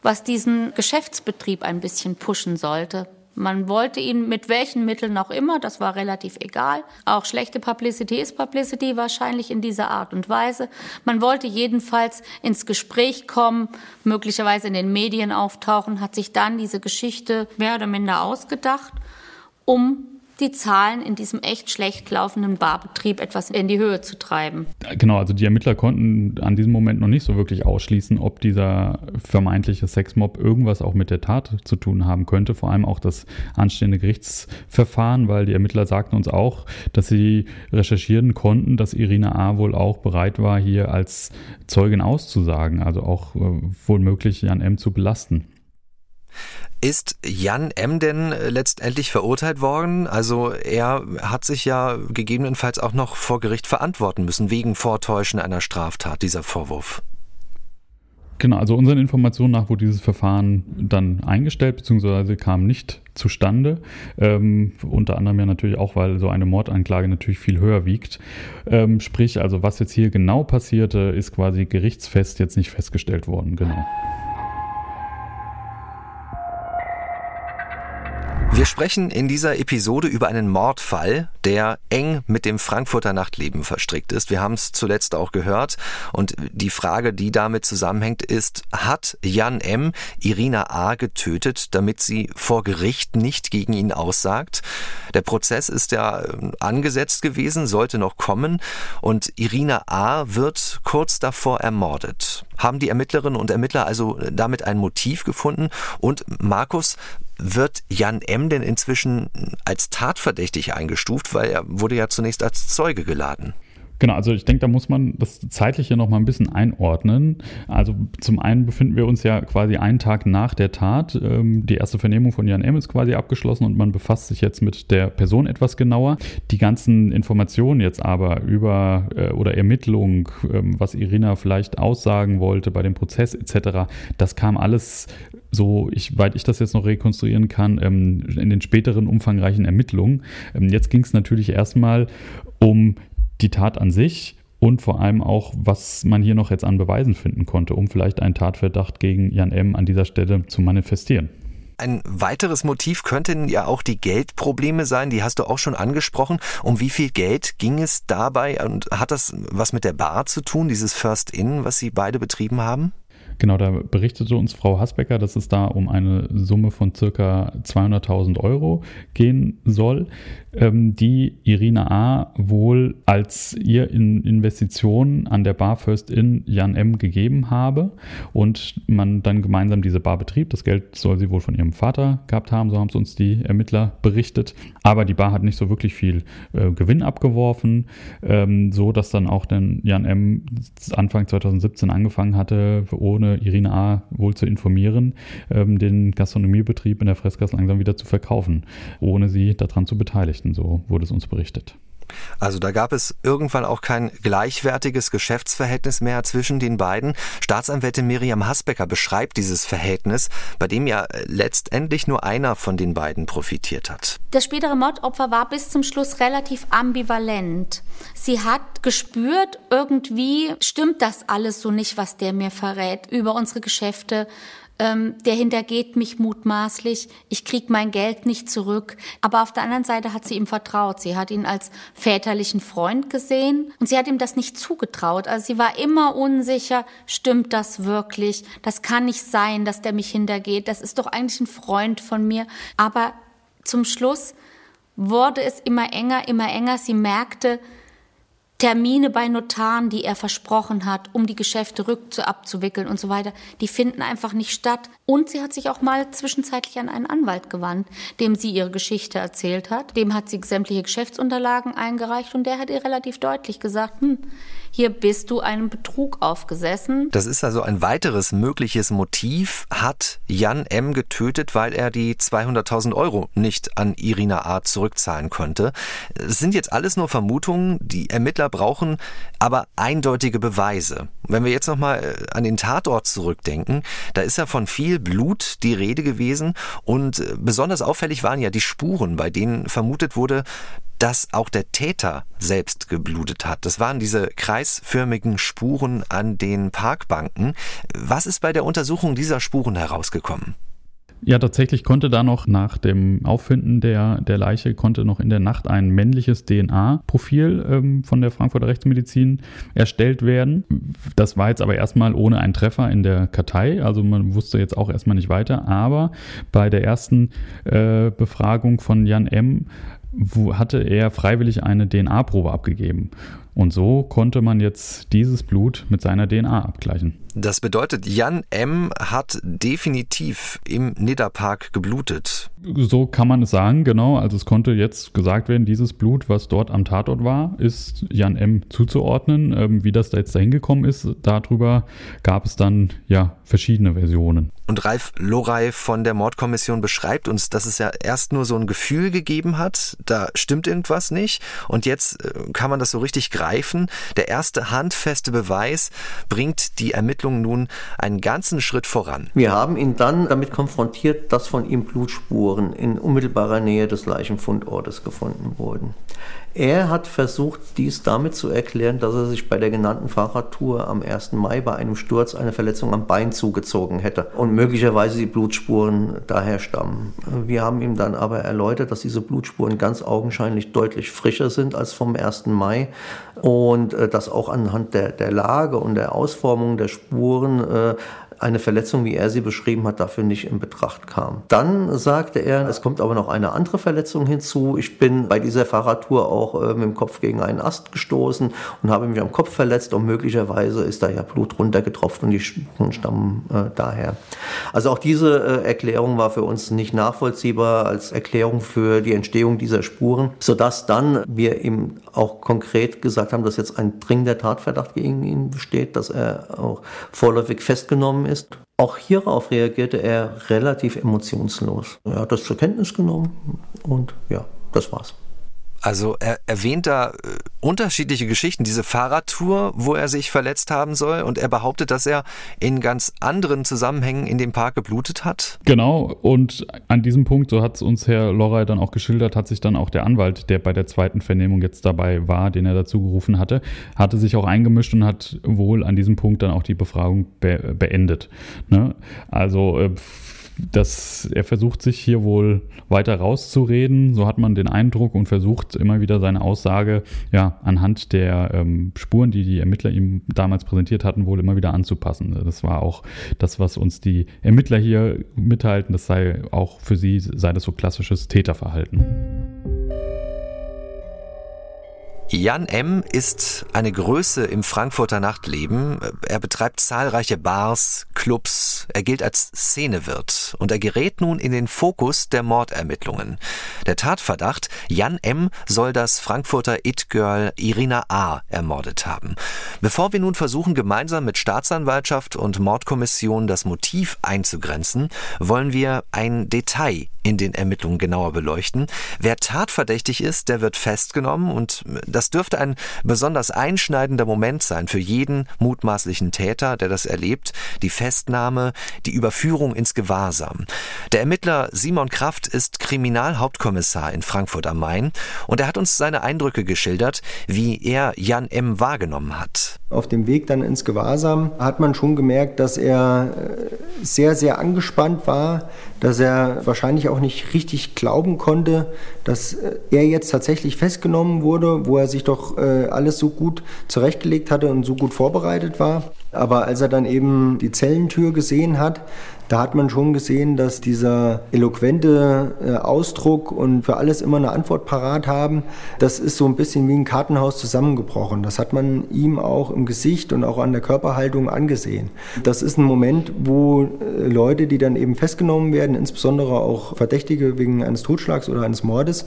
was diesen Geschäftsbetrieb ein bisschen pushen sollte. Man wollte ihn mit welchen Mitteln auch immer, das war relativ egal. Auch schlechte Publicity ist Publicity wahrscheinlich in dieser Art und Weise. Man wollte jedenfalls ins Gespräch kommen, möglicherweise in den Medien auftauchen, hat sich dann diese Geschichte mehr oder minder ausgedacht, um die Zahlen in diesem echt schlecht laufenden Barbetrieb etwas in die Höhe zu treiben. Genau, also die Ermittler konnten an diesem Moment noch nicht so wirklich ausschließen, ob dieser vermeintliche Sexmob irgendwas auch mit der Tat zu tun haben könnte, vor allem auch das anstehende Gerichtsverfahren, weil die Ermittler sagten uns auch, dass sie recherchieren konnten, dass Irina A. wohl auch bereit war, hier als Zeugin auszusagen, also auch äh, wohl möglich Jan M. zu belasten. Ist Jan M. denn äh, letztendlich verurteilt worden? Also er hat sich ja gegebenenfalls auch noch vor Gericht verantworten müssen wegen Vortäuschen einer Straftat, dieser Vorwurf. Genau, also unseren Informationen nach wurde dieses Verfahren dann eingestellt, beziehungsweise kam nicht zustande. Ähm, unter anderem ja natürlich auch, weil so eine Mordanklage natürlich viel höher wiegt. Ähm, sprich, also was jetzt hier genau passierte, ist quasi gerichtsfest jetzt nicht festgestellt worden. Genau. Wir sprechen in dieser Episode über einen Mordfall, der eng mit dem Frankfurter Nachtleben verstrickt ist. Wir haben es zuletzt auch gehört. Und die Frage, die damit zusammenhängt, ist, hat Jan M. Irina A. getötet, damit sie vor Gericht nicht gegen ihn aussagt? Der Prozess ist ja äh, angesetzt gewesen, sollte noch kommen. Und Irina A. wird kurz davor ermordet. Haben die Ermittlerinnen und Ermittler also damit ein Motiv gefunden? Und Markus, wird Jan M. denn inzwischen als tatverdächtig eingestuft, weil er wurde ja zunächst als Zeuge geladen? Genau, also ich denke, da muss man das Zeitliche noch mal ein bisschen einordnen. Also zum einen befinden wir uns ja quasi einen Tag nach der Tat. Ähm, die erste Vernehmung von Jan M. ist quasi abgeschlossen und man befasst sich jetzt mit der Person etwas genauer. Die ganzen Informationen jetzt aber über äh, oder Ermittlungen, ähm, was Irina vielleicht aussagen wollte bei dem Prozess etc., das kam alles so, ich, weit ich das jetzt noch rekonstruieren kann, ähm, in den späteren umfangreichen Ermittlungen. jetzt ging es natürlich erstmal um die Tat an sich und vor allem auch, was man hier noch jetzt an Beweisen finden konnte, um vielleicht einen Tatverdacht gegen Jan M. an dieser Stelle zu manifestieren. Ein weiteres Motiv könnten ja auch die Geldprobleme sein, die hast du auch schon angesprochen. Um wie viel Geld ging es dabei und hat das was mit der Bar zu tun, dieses First In, was Sie beide betrieben haben? Genau, da berichtete uns Frau Hasbecker, dass es da um eine Summe von circa 200.000 Euro gehen soll, ähm, die Irina A. wohl als ihr in Investition an der Bar First In Jan M. gegeben habe und man dann gemeinsam diese Bar betrieb. Das Geld soll sie wohl von ihrem Vater gehabt haben, so haben es uns die Ermittler berichtet. Aber die Bar hat nicht so wirklich viel äh, Gewinn abgeworfen, ähm, so dass dann auch dann Jan M. Anfang 2017 angefangen hatte, ohne ohne Irina A. wohl zu informieren, ähm, den Gastronomiebetrieb in der Freskas langsam wieder zu verkaufen, ohne sie daran zu beteiligen. So wurde es uns berichtet. Also da gab es irgendwann auch kein gleichwertiges Geschäftsverhältnis mehr zwischen den beiden. Staatsanwältin Miriam Hasbecker beschreibt dieses Verhältnis, bei dem ja letztendlich nur einer von den beiden profitiert hat. Das spätere Mordopfer war bis zum Schluss relativ ambivalent. Sie hat gespürt, irgendwie stimmt das alles so nicht, was der mir verrät über unsere Geschäfte, ähm, der hintergeht mich mutmaßlich, ich krieg mein Geld nicht zurück. Aber auf der anderen Seite hat sie ihm vertraut. Sie hat ihn als väterlichen Freund gesehen und sie hat ihm das nicht zugetraut. Also sie war immer unsicher, stimmt das wirklich? Das kann nicht sein, dass der mich hintergeht. Das ist doch eigentlich ein Freund von mir. Aber zum Schluss wurde es immer enger, immer enger. Sie merkte, Termine bei Notaren, die er versprochen hat, um die Geschäfte rückabzuwickeln und so weiter, die finden einfach nicht statt. Und sie hat sich auch mal zwischenzeitlich an einen Anwalt gewandt, dem sie ihre Geschichte erzählt hat. Dem hat sie sämtliche Geschäftsunterlagen eingereicht und der hat ihr relativ deutlich gesagt, hm, hier bist du einem Betrug aufgesessen. Das ist also ein weiteres mögliches Motiv. Hat Jan M. getötet, weil er die 200.000 Euro nicht an Irina A. zurückzahlen konnte. Es sind jetzt alles nur Vermutungen. Die Ermittler brauchen aber eindeutige Beweise. Wenn wir jetzt nochmal äh, an den Tatort zurückdenken, da ist ja von viel Blut die Rede gewesen und äh, besonders auffällig waren ja die Spuren, bei denen vermutet wurde, dass auch der Täter selbst geblutet hat. Das waren diese kreisförmigen Spuren an den Parkbanken. Was ist bei der Untersuchung dieser Spuren herausgekommen? Ja, tatsächlich konnte da noch nach dem Auffinden der, der Leiche, konnte noch in der Nacht ein männliches DNA-Profil ähm, von der Frankfurter Rechtsmedizin erstellt werden. Das war jetzt aber erstmal ohne einen Treffer in der Kartei, also man wusste jetzt auch erstmal nicht weiter. Aber bei der ersten äh, Befragung von Jan M wo hatte er freiwillig eine DNA-Probe abgegeben. Und so konnte man jetzt dieses Blut mit seiner DNA abgleichen. Das bedeutet, Jan M. hat definitiv im Nidderpark geblutet. So kann man es sagen, genau. Also es konnte jetzt gesagt werden, dieses Blut, was dort am Tatort war, ist Jan M. zuzuordnen. Ähm, wie das da jetzt dahin gekommen ist, darüber gab es dann ja verschiedene Versionen. Und Ralf Lorey von der Mordkommission beschreibt uns, dass es ja erst nur so ein Gefühl gegeben hat, da stimmt irgendwas nicht. Und jetzt äh, kann man das so richtig greifen. Der erste handfeste Beweis bringt die Ermittlungen nun einen ganzen Schritt voran. Wir haben ihn dann damit konfrontiert, dass von ihm Blutspuren in unmittelbarer Nähe des Leichenfundortes gefunden wurden. Er hat versucht, dies damit zu erklären, dass er sich bei der genannten Fahrradtour am 1. Mai bei einem Sturz eine Verletzung am Bein zugezogen hätte und möglicherweise die Blutspuren daher stammen. Wir haben ihm dann aber erläutert, dass diese Blutspuren ganz augenscheinlich deutlich frischer sind als vom 1. Mai und äh, dass auch anhand der, der Lage und der Ausformung der Spuren äh, eine Verletzung, wie er sie beschrieben hat, dafür nicht in Betracht kam. Dann sagte er, es kommt aber noch eine andere Verletzung hinzu. Ich bin bei dieser Fahrradtour auch äh, mit dem Kopf gegen einen Ast gestoßen und habe mich am Kopf verletzt und möglicherweise ist da ja Blut runtergetropft und die Spuren stammen äh, daher. Also auch diese äh, Erklärung war für uns nicht nachvollziehbar als Erklärung für die Entstehung dieser Spuren, sodass dann wir ihm auch konkret gesagt haben, dass jetzt ein dringender Tatverdacht gegen ihn besteht, dass er auch vorläufig festgenommen ist. Auch hierauf reagierte er relativ emotionslos. Er hat das zur Kenntnis genommen und ja, das war's. Also er erwähnt da äh, unterschiedliche Geschichten, diese Fahrradtour, wo er sich verletzt haben soll und er behauptet, dass er in ganz anderen Zusammenhängen in dem Park geblutet hat. Genau und an diesem Punkt, so hat es uns Herr Lorrey dann auch geschildert, hat sich dann auch der Anwalt, der bei der zweiten Vernehmung jetzt dabei war, den er dazu gerufen hatte, hatte sich auch eingemischt und hat wohl an diesem Punkt dann auch die Befragung be beendet. Ne? Also äh, dass er versucht sich hier wohl weiter rauszureden, so hat man den Eindruck und versucht immer wieder seine Aussage ja anhand der ähm, Spuren, die die Ermittler ihm damals präsentiert hatten, wohl immer wieder anzupassen. Das war auch das, was uns die Ermittler hier mitteilten, das sei auch für sie sei das so klassisches Täterverhalten. Jan M. ist eine Größe im Frankfurter Nachtleben. Er betreibt zahlreiche Bars, Clubs, er gilt als Szenewirt und er gerät nun in den Fokus der Mordermittlungen. Der Tatverdacht, Jan M. soll das Frankfurter It-Girl Irina A. ermordet haben. Bevor wir nun versuchen, gemeinsam mit Staatsanwaltschaft und Mordkommission das Motiv einzugrenzen, wollen wir ein Detail in den Ermittlungen genauer beleuchten. Wer tatverdächtig ist, der wird festgenommen und das dürfte ein besonders einschneidender Moment sein für jeden mutmaßlichen Täter, der das erlebt, die Festnahme, die Überführung ins Gewahrsam. Der Ermittler Simon Kraft ist Kriminalhauptkommissar in Frankfurt am Main und er hat uns seine Eindrücke geschildert, wie er Jan M. wahrgenommen hat. Auf dem Weg dann ins Gewahrsam hat man schon gemerkt, dass er äh, sehr, sehr angespannt war, dass er wahrscheinlich auch nicht richtig glauben konnte, dass äh, er jetzt tatsächlich festgenommen wurde, wo er sich doch äh, alles so gut zurechtgelegt hatte und so gut vorbereitet war. Aber als er dann eben die Zellentür gesehen hat, da hat man schon gesehen, dass dieser eloquente äh, Ausdruck und für alles immer eine Antwort parat haben, das ist so ein bisschen wie ein Kartenhaus zusammengebrochen. Das hat man ihm auch im Gesicht und auch an der Körperhaltung angesehen. Das ist ein Moment, wo äh, Leute, die dann eben festgenommen werden, insbesondere auch Verdächtige wegen eines Totschlags oder eines Mordes,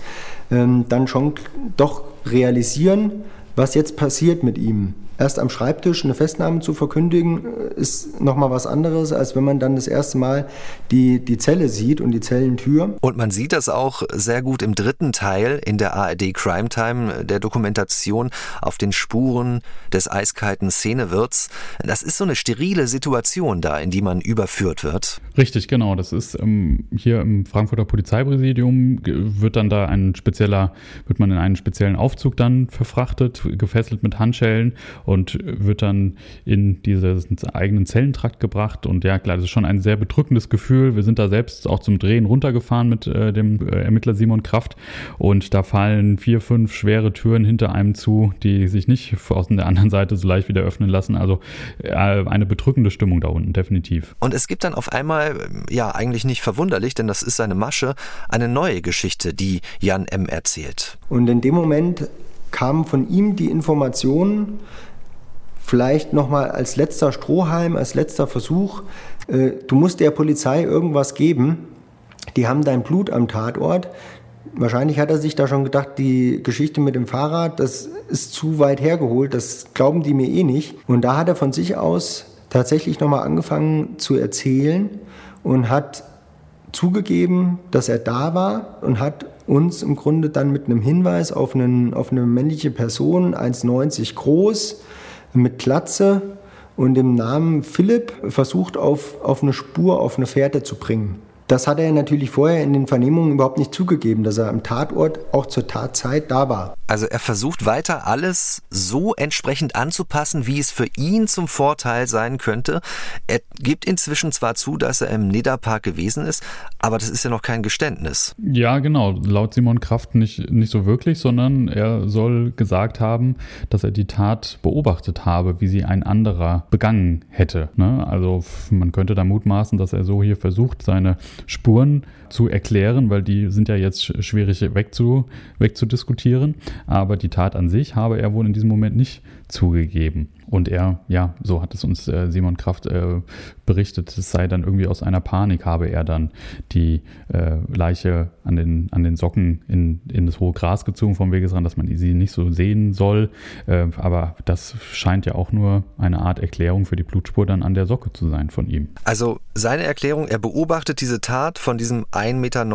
ähm, dann schon doch realisieren, was jetzt passiert mit ihm erst am Schreibtisch eine Festnahme zu verkündigen, äh, ist nochmal was anderes, als wenn man dann das erste Mal die, die Zelle sieht und die Zellentür. Und man sieht das auch sehr gut im dritten Teil in der ARD Crime Time, der Dokumentation auf den Spuren des eiskalten Szenewirts. Das ist so eine sterile Situation da, in die man überführt wird. Richtig, genau. Das ist ähm, hier im Frankfurter Polizeipräsidium wird dann da ein spezieller, wird man in einen speziellen Aufzug dann verfrachtet, gefesselt mit Handschellen und wird dann in diesen eigenen Zellentrakt gebracht. Und ja, klar, das ist schon ein sehr bedrückendes Gefühl. Wir sind da selbst auch zum Drehen runtergefahren mit äh, dem äh, Ermittler Simon Kraft und da fallen vier, fünf schwere Türen hinter einem zu, die sich nicht aus der anderen Seite so leicht wieder öffnen lassen. Also äh, eine bedrückende Stimmung da unten, definitiv. Und es gibt dann auf einmal, ja, eigentlich nicht verwunderlich, denn das ist seine Masche, eine neue Geschichte, die Jan M. erzählt. Und in dem Moment kam von ihm die Information, vielleicht nochmal als letzter Strohhalm, als letzter Versuch, äh, du musst der Polizei irgendwas geben. Die haben dein Blut am Tatort. Wahrscheinlich hat er sich da schon gedacht, die Geschichte mit dem Fahrrad, das ist zu weit hergeholt, das glauben die mir eh nicht. Und da hat er von sich aus tatsächlich nochmal angefangen zu erzählen und hat zugegeben, dass er da war und hat uns im Grunde dann mit einem Hinweis auf, einen, auf eine männliche Person, 1,90 groß, mit Glatze und dem Namen Philipp versucht, auf, auf eine Spur, auf eine Fährte zu bringen. Das hat er natürlich vorher in den Vernehmungen überhaupt nicht zugegeben, dass er am Tatort auch zur Tatzeit da war. Also er versucht weiter alles so entsprechend anzupassen, wie es für ihn zum Vorteil sein könnte. Er gibt inzwischen zwar zu, dass er im Nidderpark gewesen ist, aber das ist ja noch kein Geständnis. Ja, genau. Laut Simon Kraft nicht, nicht so wirklich, sondern er soll gesagt haben, dass er die Tat beobachtet habe, wie sie ein anderer begangen hätte. Ne? Also man könnte da mutmaßen, dass er so hier versucht, seine Spuren zu erklären, weil die sind ja jetzt schwierig wegzu, wegzudiskutieren. Aber die Tat an sich habe er wohl in diesem Moment nicht zugegeben. Und er, ja, so hat es uns äh, Simon Kraft äh, berichtet, es sei dann irgendwie aus einer Panik, habe er dann die äh, Leiche an den, an den Socken in, in das hohe Gras gezogen vom Wegesrand, dass man sie nicht so sehen soll. Äh, aber das scheint ja auch nur eine Art Erklärung für die Blutspur dann an der Socke zu sein von ihm. Also seine Erklärung, er beobachtet diese Tat von diesem 1,90 Meter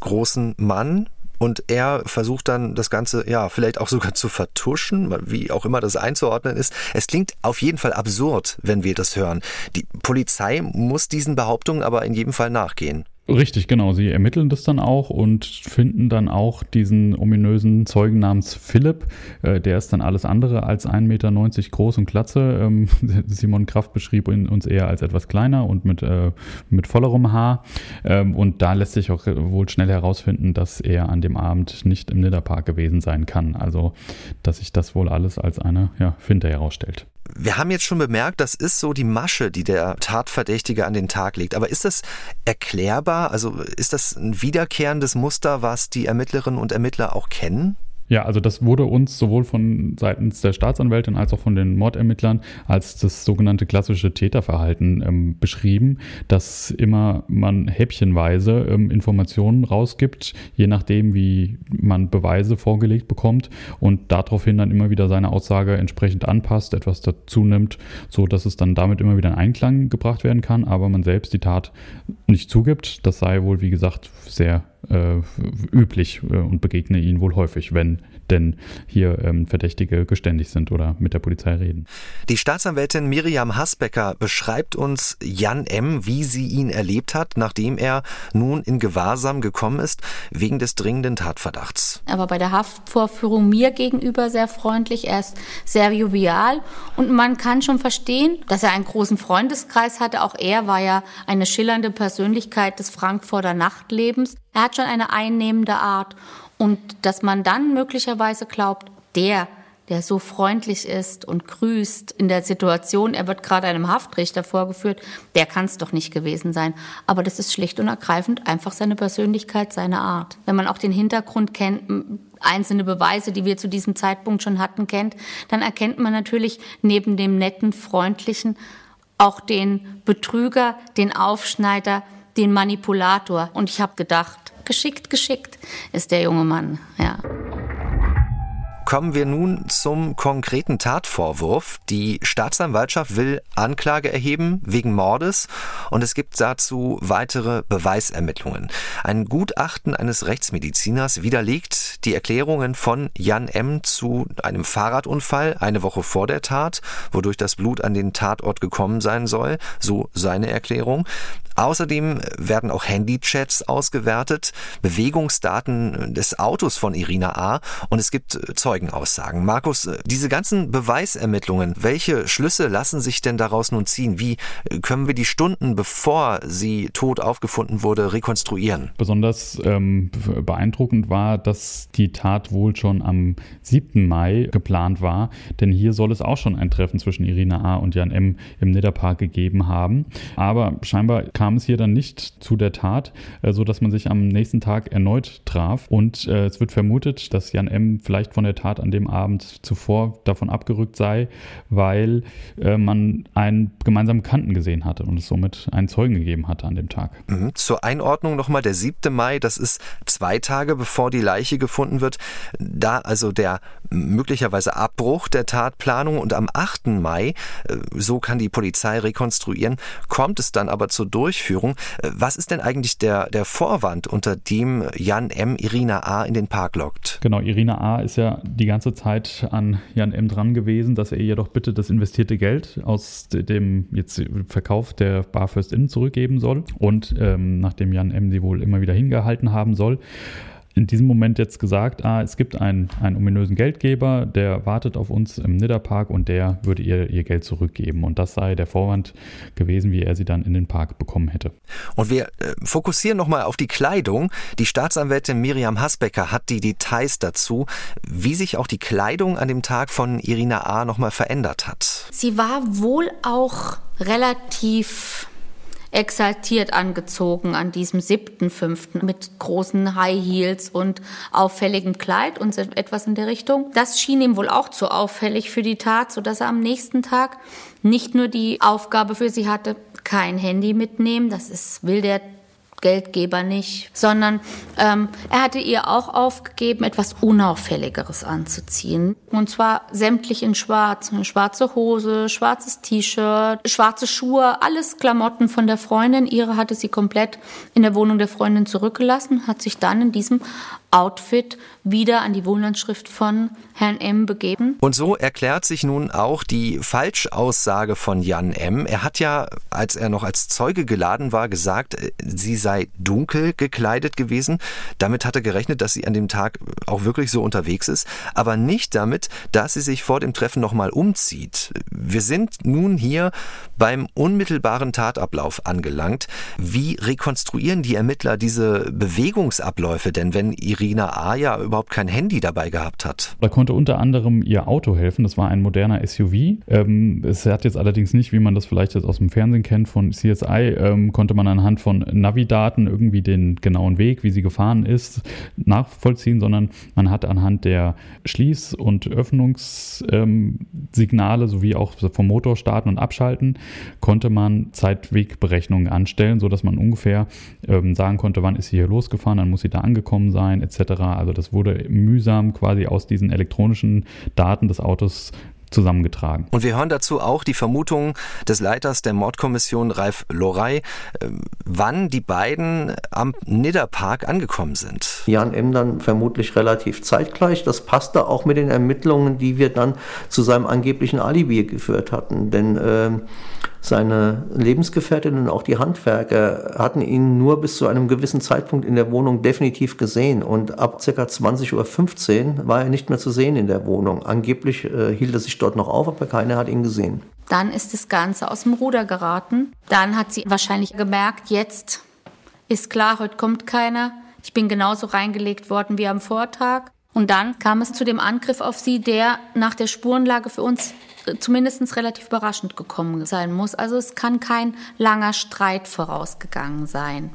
großen Mann, und er versucht dann das Ganze, ja, vielleicht auch sogar zu vertuschen, wie auch immer das einzuordnen ist. Es klingt auf jeden Fall absurd, wenn wir das hören. Die Polizei muss diesen Behauptungen aber in jedem Fall nachgehen. Richtig, genau. Sie ermitteln das dann auch und finden dann auch diesen ominösen Zeugen namens Philipp. Äh, der ist dann alles andere als 1,90 Meter groß und glatze. Ähm, Simon Kraft beschrieb ihn uns eher als etwas kleiner und mit, äh, mit vollerem Haar. Ähm, und da lässt sich auch wohl schnell herausfinden, dass er an dem Abend nicht im Nidderpark gewesen sein kann. Also, dass sich das wohl alles als eine ja, Finte herausstellt. Wir haben jetzt schon bemerkt, das ist so die Masche, die der Tatverdächtige an den Tag legt. Aber ist das erklärbar? Also ist das ein wiederkehrendes Muster, was die Ermittlerinnen und Ermittler auch kennen? Ja, also das wurde uns sowohl von seitens der Staatsanwältin als auch von den Mordermittlern als das sogenannte klassische Täterverhalten ähm, beschrieben, dass immer man häppchenweise ähm, Informationen rausgibt, je nachdem, wie man Beweise vorgelegt bekommt und daraufhin dann immer wieder seine Aussage entsprechend anpasst, etwas dazu nimmt, so dass es dann damit immer wieder in Einklang gebracht werden kann, aber man selbst die Tat nicht zugibt. Das sei wohl, wie gesagt, sehr äh, üblich äh, und begegne ihnen wohl häufig, wenn denn hier ähm, Verdächtige geständig sind oder mit der Polizei reden. Die Staatsanwältin Miriam Hasbecker beschreibt uns Jan M., wie sie ihn erlebt hat, nachdem er nun in Gewahrsam gekommen ist, wegen des dringenden Tatverdachts. Er war bei der Haftvorführung mir gegenüber sehr freundlich, er ist sehr jovial und man kann schon verstehen, dass er einen großen Freundeskreis hatte. Auch er war ja eine schillernde Persönlichkeit des Frankfurter Nachtlebens. Er hat schon eine einnehmende Art. Und dass man dann möglicherweise glaubt, der, der so freundlich ist und grüßt in der Situation, er wird gerade einem Haftrichter vorgeführt, der kann es doch nicht gewesen sein. Aber das ist schlicht und ergreifend einfach seine Persönlichkeit, seine Art. Wenn man auch den Hintergrund kennt, einzelne Beweise, die wir zu diesem Zeitpunkt schon hatten, kennt, dann erkennt man natürlich neben dem netten, freundlichen auch den Betrüger, den Aufschneider, den Manipulator. Und ich habe gedacht, geschickt, geschickt ist der junge Mann, ja. Kommen wir nun zum konkreten Tatvorwurf. Die Staatsanwaltschaft will Anklage erheben wegen Mordes und es gibt dazu weitere Beweisermittlungen. Ein Gutachten eines Rechtsmediziners widerlegt die Erklärungen von Jan M. zu einem Fahrradunfall eine Woche vor der Tat, wodurch das Blut an den Tatort gekommen sein soll, so seine Erklärung. Außerdem werden auch Handychats ausgewertet, Bewegungsdaten des Autos von Irina A. und es gibt Zeugenaussagen. Markus, diese ganzen Beweisermittlungen, welche Schlüsse lassen sich denn daraus nun ziehen? Wie können wir die Stunden, bevor sie tot aufgefunden wurde, rekonstruieren? Besonders ähm, beeindruckend war, dass die Tat wohl schon am 7. Mai geplant war, denn hier soll es auch schon ein Treffen zwischen Irina A. und Jan M. im Nidderpark gegeben haben. Aber scheinbar kam kam es hier dann nicht zu der Tat, äh, so dass man sich am nächsten Tag erneut traf. Und äh, es wird vermutet, dass Jan M. vielleicht von der Tat Tat an dem Abend zuvor davon abgerückt sei, weil äh, man einen gemeinsamen Kanten gesehen hatte und es somit einen Zeugen gegeben hatte an dem Tag. Mhm. Zur Einordnung nochmal der 7. Mai, das ist zwei Tage bevor die Leiche gefunden wird. Da also der möglicherweise Abbruch der Tatplanung und am 8. Mai, äh, so kann die Polizei rekonstruieren, kommt es dann aber zur Durchführung. Äh, was ist denn eigentlich der, der Vorwand, unter dem Jan M. Irina A. in den Park lockt? Genau, Irina A. ist ja die ganze Zeit an Jan M. dran gewesen, dass er ihr doch bitte das investierte Geld aus dem jetzt Verkauf der Bar First Inn zurückgeben soll. Und ähm, nachdem Jan M. sie wohl immer wieder hingehalten haben soll, in diesem Moment jetzt gesagt, ah, es gibt einen, einen ominösen Geldgeber, der wartet auf uns im Nidderpark und der würde ihr ihr Geld zurückgeben. Und das sei der Vorwand gewesen, wie er sie dann in den Park bekommen hätte. Und wir äh, fokussieren nochmal auf die Kleidung. Die Staatsanwältin Miriam Hasbecker hat die Details dazu, wie sich auch die Kleidung an dem Tag von Irina A. nochmal verändert hat. Sie war wohl auch relativ exaltiert angezogen an diesem siebten, fünften mit großen High Heels und auffälligem Kleid und etwas in der Richtung. Das schien ihm wohl auch zu auffällig für die Tat, sodass er am nächsten Tag nicht nur die Aufgabe für sie hatte, kein Handy mitnehmen, das ist, will der Geldgeber nicht, sondern ähm, er hatte ihr auch aufgegeben, etwas Unauffälligeres anzuziehen. Und zwar sämtlich in schwarz. Eine schwarze Hose, schwarzes T-Shirt, schwarze Schuhe, alles Klamotten von der Freundin. Ihre hatte sie komplett in der Wohnung der Freundin zurückgelassen, hat sich dann in diesem Outfit wieder an die Wohnlandschrift von Herrn M. begeben. Und so erklärt sich nun auch die Falschaussage von Jan M. Er hat ja, als er noch als Zeuge geladen war, gesagt, äh, sie sei dunkel gekleidet gewesen. Damit hat er gerechnet, dass sie an dem Tag auch wirklich so unterwegs ist, aber nicht damit, dass sie sich vor dem Treffen nochmal umzieht. Wir sind nun hier beim unmittelbaren Tatablauf angelangt. Wie rekonstruieren die Ermittler diese Bewegungsabläufe denn, wenn Irina A. ja überhaupt kein Handy dabei gehabt hat? Da konnte unter anderem ihr Auto helfen. Das war ein moderner SUV. Ähm, es hat jetzt allerdings nicht, wie man das vielleicht jetzt aus dem Fernsehen kennt von CSI, ähm, konnte man anhand von Navidaten irgendwie den genauen Weg, wie sie gefahren ist, nachvollziehen, sondern man hat anhand der Schließ- und Öffnungssignale sowie auch vom Motor starten und abschalten konnte man Zeitwegberechnungen anstellen, sodass man ungefähr ähm, sagen konnte, wann ist sie hier losgefahren, dann muss sie da angekommen sein, etc. Also das wurde mühsam quasi aus diesen elektronischen Daten des Autos zusammengetragen. Und wir hören dazu auch die Vermutung des Leiters der Mordkommission Ralf Lorey, äh, wann die beiden am Nidderpark angekommen sind. Jan M. dann vermutlich relativ zeitgleich. Das passte auch mit den Ermittlungen, die wir dann zu seinem angeblichen Alibi geführt hatten. Denn äh, seine Lebensgefährtin und auch die Handwerker hatten ihn nur bis zu einem gewissen Zeitpunkt in der Wohnung definitiv gesehen und ab ca. 20.15 Uhr war er nicht mehr zu sehen in der Wohnung. Angeblich äh, hielt er sich dort noch auf, aber keiner hat ihn gesehen. Dann ist das Ganze aus dem Ruder geraten. Dann hat sie wahrscheinlich gemerkt, jetzt ist klar, heute kommt keiner. Ich bin genauso reingelegt worden wie am Vortag. Und dann kam es zu dem Angriff auf sie, der nach der Spurenlage für uns zumindest relativ überraschend gekommen sein muss. Also es kann kein langer Streit vorausgegangen sein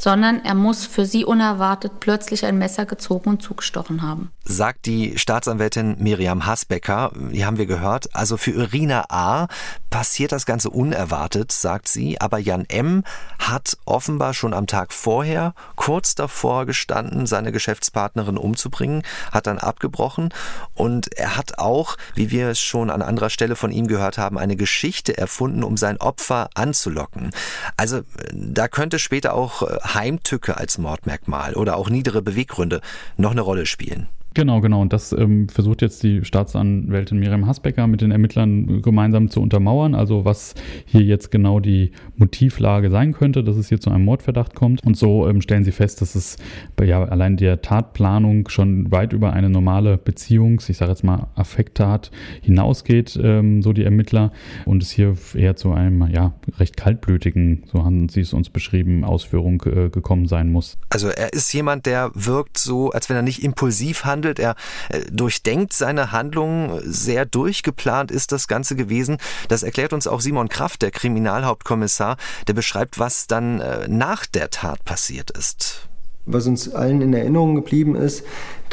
sondern er muss für sie unerwartet plötzlich ein Messer gezogen und zugestochen haben. Sagt die Staatsanwältin Miriam Hasbecker, die haben wir gehört. Also für Irina A. passiert das Ganze unerwartet, sagt sie, aber Jan M. hat offenbar schon am Tag vorher kurz davor gestanden, seine Geschäftspartnerin umzubringen, hat dann abgebrochen und er hat auch, wie wir es schon an anderer Stelle von ihm gehört haben, eine Geschichte erfunden, um sein Opfer anzulocken. Also da könnte später auch äh, Heimtücke als Mordmerkmal oder auch niedere Beweggründe noch eine Rolle spielen. Genau, genau. Und das ähm, versucht jetzt die Staatsanwältin Miriam Hasbecker mit den Ermittlern gemeinsam zu untermauern. Also was hier jetzt genau die Motivlage sein könnte, dass es hier zu einem Mordverdacht kommt. Und so ähm, stellen sie fest, dass es bei ja, allein der Tatplanung schon weit über eine normale Beziehungs-, ich sage jetzt mal Affekttat hinausgeht, ähm, so die Ermittler. Und es hier eher zu einem ja recht kaltblütigen, so haben sie es uns beschrieben, Ausführung äh, gekommen sein muss. Also er ist jemand, der wirkt so, als wenn er nicht impulsiv handelt handelt. Er äh, durchdenkt seine Handlungen, sehr durchgeplant ist das Ganze gewesen. Das erklärt uns auch Simon Kraft, der Kriminalhauptkommissar, der beschreibt, was dann äh, nach der Tat passiert ist. Was uns allen in Erinnerung geblieben ist,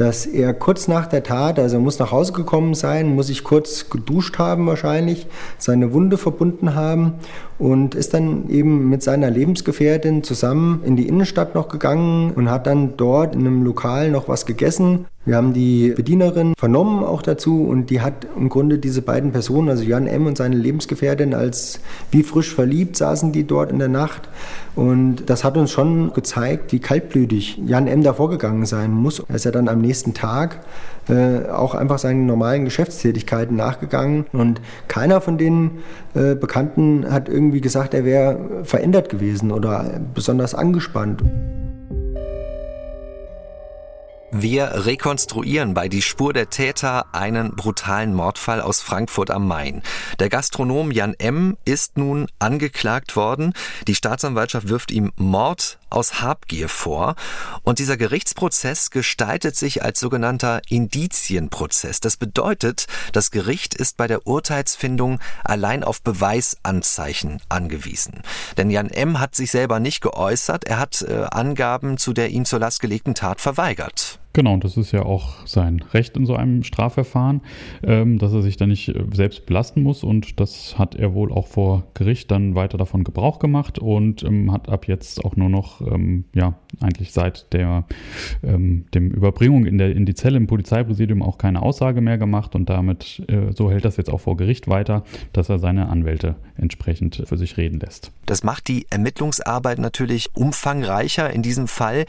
dass er kurz nach der Tat, also er muss nach Hause gekommen sein, muss sich kurz geduscht haben wahrscheinlich, seine Wunde verbunden haben und ist dann eben mit seiner Lebensgefährtin zusammen in die Innenstadt noch gegangen und hat dann dort in einem Lokal noch was gegessen. Wir haben die Bedienerin vernommen auch dazu und die hat im Grunde diese beiden Personen, also Jan M. und seine Lebensgefährtin, als wie frisch verliebt saßen die dort in der Nacht. Und das hat uns schon gezeigt, wie kaltblütig Jan M. da vorgegangen sein muss. Er dann am nächsten Tag äh, auch einfach seinen normalen Geschäftstätigkeiten nachgegangen. Und keiner von den äh, Bekannten hat irgendwie gesagt, er wäre verändert gewesen oder besonders angespannt. Wir rekonstruieren bei Die Spur der Täter einen brutalen Mordfall aus Frankfurt am Main. Der Gastronom Jan M. ist nun angeklagt worden. Die Staatsanwaltschaft wirft ihm Mord aus Habgier vor. Und dieser Gerichtsprozess gestaltet sich als sogenannter Indizienprozess. Das bedeutet, das Gericht ist bei der Urteilsfindung allein auf Beweisanzeichen angewiesen. Denn Jan M. hat sich selber nicht geäußert. Er hat äh, Angaben zu der ihm zur Last gelegten Tat verweigert. Genau, und das ist ja auch sein Recht in so einem Strafverfahren, ähm, dass er sich da nicht äh, selbst belasten muss. Und das hat er wohl auch vor Gericht dann weiter davon Gebrauch gemacht und ähm, hat ab jetzt auch nur noch, ähm, ja, eigentlich seit der ähm, dem Überbringung in, der, in die Zelle im Polizeipräsidium auch keine Aussage mehr gemacht. Und damit, äh, so hält das jetzt auch vor Gericht weiter, dass er seine Anwälte entsprechend für sich reden lässt. Das macht die Ermittlungsarbeit natürlich umfangreicher in diesem Fall,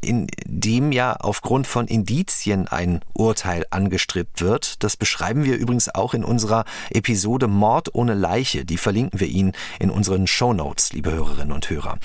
in dem ja aufgrund aufgrund von Indizien ein Urteil angestrebt wird. Das beschreiben wir übrigens auch in unserer Episode Mord ohne Leiche. Die verlinken wir Ihnen in unseren Show Notes, liebe Hörerinnen und Hörer.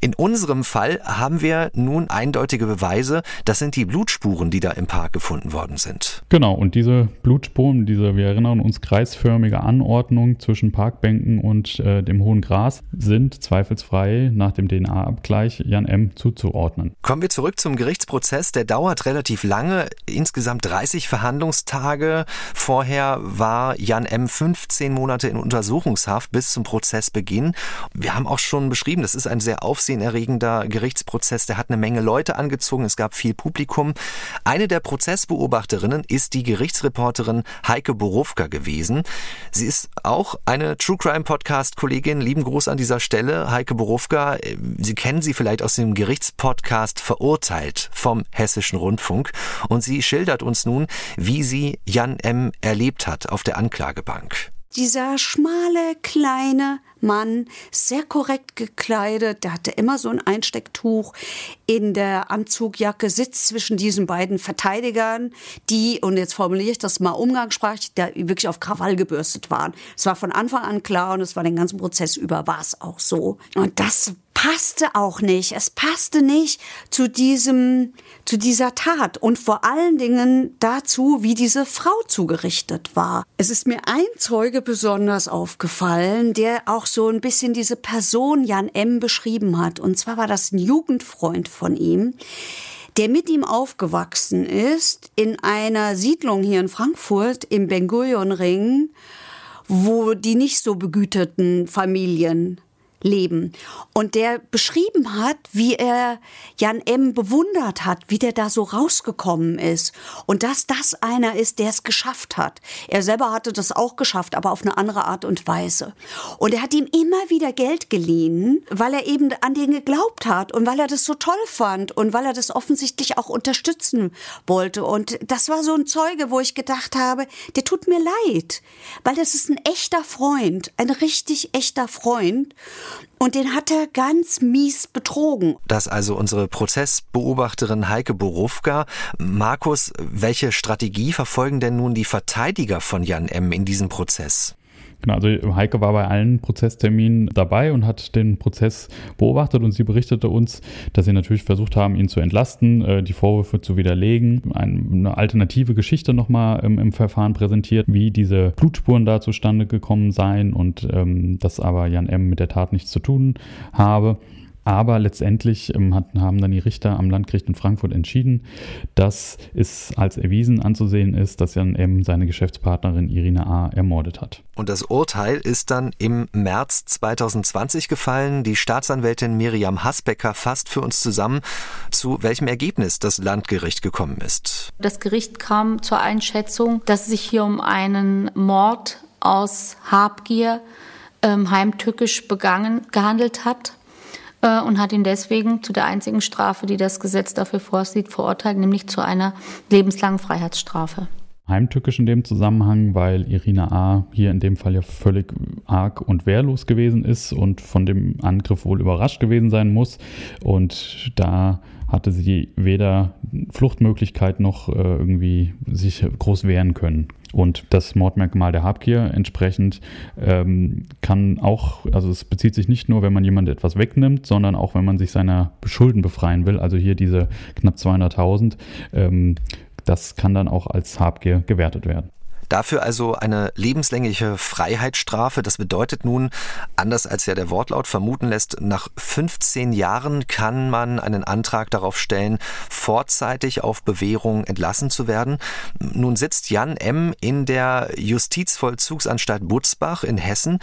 In unserem Fall haben wir nun eindeutige Beweise. Das sind die Blutspuren, die da im Park gefunden worden sind. Genau, und diese Blutspuren, diese, wir erinnern uns, kreisförmige Anordnung zwischen Parkbänken und äh, dem hohen Gras sind zweifelsfrei nach dem DNA-Abgleich Jan M. zuzuordnen. Kommen wir zurück zum Gerichtsprozess. Der dauert relativ lange, insgesamt 30 Verhandlungstage. Vorher war Jan M. 15 Monate in Untersuchungshaft bis zum Prozessbeginn. Wir haben auch schon beschrieben, das ist ein sehr aufsehenerregender Gerichtsprozess. Der hat eine Menge Leute angezogen, es gab viel Publikum. Eine der Prozessbeobachterinnen ist die Gerichtsreporterin Heike Borowka gewesen. Sie ist auch eine True Crime Podcast Kollegin. Lieben Gruß an dieser Stelle. Heike Borowka, Sie kennen sie vielleicht aus dem Gerichtspodcast Verurteilt vom Hessischen Rundfunk. Rundfunk und sie schildert uns nun, wie sie Jan M. erlebt hat auf der Anklagebank. Dieser schmale, kleine Mann, sehr korrekt gekleidet, der hatte immer so ein Einstecktuch in der Anzugjacke, sitzt zwischen diesen beiden Verteidigern, die, und jetzt formuliere ich das mal umgangssprachlich, der wirklich auf Krawall gebürstet waren. Es war von Anfang an klar und es war den ganzen Prozess über, war es auch so. Und das passte auch nicht. Es passte nicht zu diesem, zu dieser Tat und vor allen Dingen dazu, wie diese Frau zugerichtet war. Es ist mir ein Zeuge besonders aufgefallen, der auch so ein bisschen diese Person Jan M. beschrieben hat. Und zwar war das ein Jugendfreund von ihm, der mit ihm aufgewachsen ist in einer Siedlung hier in Frankfurt im Ben Gurion Ring, wo die nicht so begüterten Familien leben. Und der beschrieben hat, wie er Jan M. bewundert hat, wie der da so rausgekommen ist. Und dass das einer ist, der es geschafft hat. Er selber hatte das auch geschafft, aber auf eine andere Art und Weise. Und er hat ihm immer wieder Geld geliehen, weil er eben an den geglaubt hat und weil er das so toll fand und weil er das offensichtlich auch unterstützen wollte. Und das war so ein Zeuge, wo ich gedacht habe, der tut mir leid, weil das ist ein echter Freund, ein richtig echter Freund. Und den hat er ganz mies betrogen. Das also unsere Prozessbeobachterin Heike Borufka. Markus, welche Strategie verfolgen denn nun die Verteidiger von Jan M. in diesem Prozess? Genau, also Heike war bei allen Prozessterminen dabei und hat den Prozess beobachtet und sie berichtete uns, dass sie natürlich versucht haben, ihn zu entlasten, äh, die Vorwürfe zu widerlegen, eine alternative Geschichte nochmal im, Verfahren präsentiert, wie diese Blutspuren da zustande gekommen seien und ähm, dass aber Jan M. mit der Tat nichts zu tun habe. Aber letztendlich ähm, hat, haben dann die Richter am Landgericht in Frankfurt entschieden, dass es als erwiesen anzusehen ist, dass Jan M. seine Geschäftspartnerin Irina A. ermordet hat. Und das Urteil ist dann im März 2020 gefallen. Die Staatsanwältin Miriam Hasbecker fasst für uns zusammen, zu welchem Ergebnis das Landgericht gekommen ist. Das Gericht kam zur Einschätzung, dass es sich hier um einen Mord aus Habgier ähm, heimtückisch begangen gehandelt hat äh, und hat ihn deswegen zu der einzigen Strafe, die das Gesetz dafür vorsieht, verurteilt, nämlich zu einer lebenslangen Freiheitsstrafe. Heimtückisch in dem Zusammenhang, weil Irina A. hier in dem Fall ja völlig arg und wehrlos gewesen ist und von dem Angriff wohl überrascht gewesen sein muss. Und da hatte sie weder Fluchtmöglichkeit noch äh, irgendwie sich groß wehren können. Und das Mordmerkmal der Habgier entsprechend ähm, kann auch, also es bezieht sich nicht nur, wenn man jemand etwas wegnimmt, sondern auch, wenn man sich seiner Schulden befreien will. Also hier diese knapp 200.000, ähm, das kann dann auch als Habgier gewertet werden. Dafür also eine lebenslängliche Freiheitsstrafe. Das bedeutet nun, anders als ja der Wortlaut vermuten lässt, nach 15 Jahren kann man einen Antrag darauf stellen, vorzeitig auf Bewährung entlassen zu werden. Nun sitzt Jan M. in der Justizvollzugsanstalt Butzbach in Hessen.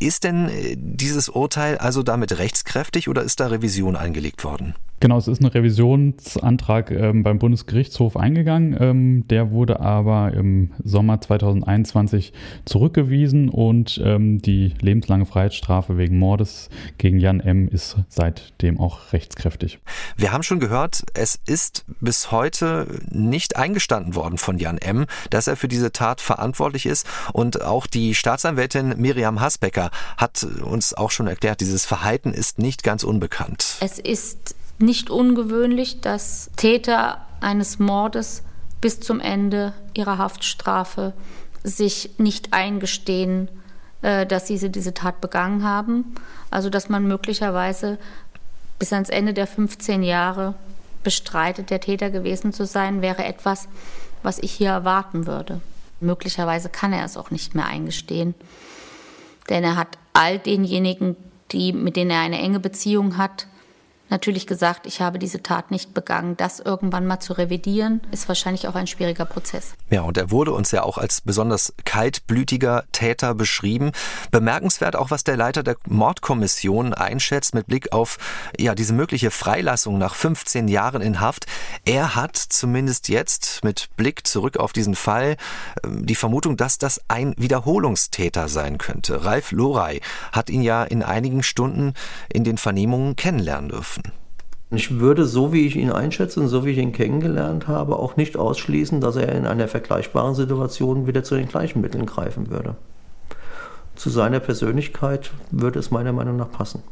Ist denn äh, dieses Urteil also damit rechtskräftig oder ist da Revision eingelegt worden? Genau, es ist ein Revisionsantrag ähm, beim Bundesgerichtshof eingegangen. Ähm, der wurde aber im Sommer 2021 zurückgewiesen und ähm, die lebenslange Freiheitsstrafe wegen Mordes gegen Jan M. ist seitdem auch rechtskräftig. Wir haben schon gehört, es ist bis heute nicht eingestanden worden von Jan M., dass er für diese Tat verantwortlich ist. Und auch die Staatsanwältin Miriam Hasbecker hat uns auch schon erklärt, dieses Verhalten ist nicht ganz unbekannt. Es ist nicht ungewöhnlich, dass Täter eines Mordes bis zum Ende ihrer Haftstrafe sich nicht eingestehen, äh, dass sie diese Tat begangen haben. Also dass man möglicherweise bis ans Ende der 15 Jahre bestreitet, der Täter gewesen zu sein, wäre etwas, was ich hier erwarten würde. Möglicherweise kann er es auch nicht mehr eingestehen, denn er hat all denjenigen, die, mit denen er eine enge Beziehung hat, natürlich gesagt, ich habe diese Tat nicht begangen. Das irgendwann mal zu revidieren, ist wahrscheinlich auch ein schwieriger Prozess. Ja, und er wurde uns ja auch als besonders kaltblütiger Täter beschrieben. Bemerkenswert auch, was der Leiter der Mordkommission einschätzt mit Blick auf ja, diese mögliche Freilassung nach 15 Jahren in Haft. Er hat zumindest jetzt mit Blick zurück auf diesen Fall ähm, die Vermutung, dass das ein Wiederholungstäter sein könnte. Ralf Lorey hat ihn ja in einigen Stunden in den Vernehmungen kennenlernen dürfen. Ich würde, so wie ich ihn einschätze und so wie ich ihn kennengelernt habe, auch nicht ausschließen, dass er in einer vergleichbaren Situation wieder zu den gleichen Mitteln greifen würde. Zu seiner Persönlichkeit würde es meiner Meinung nach passen.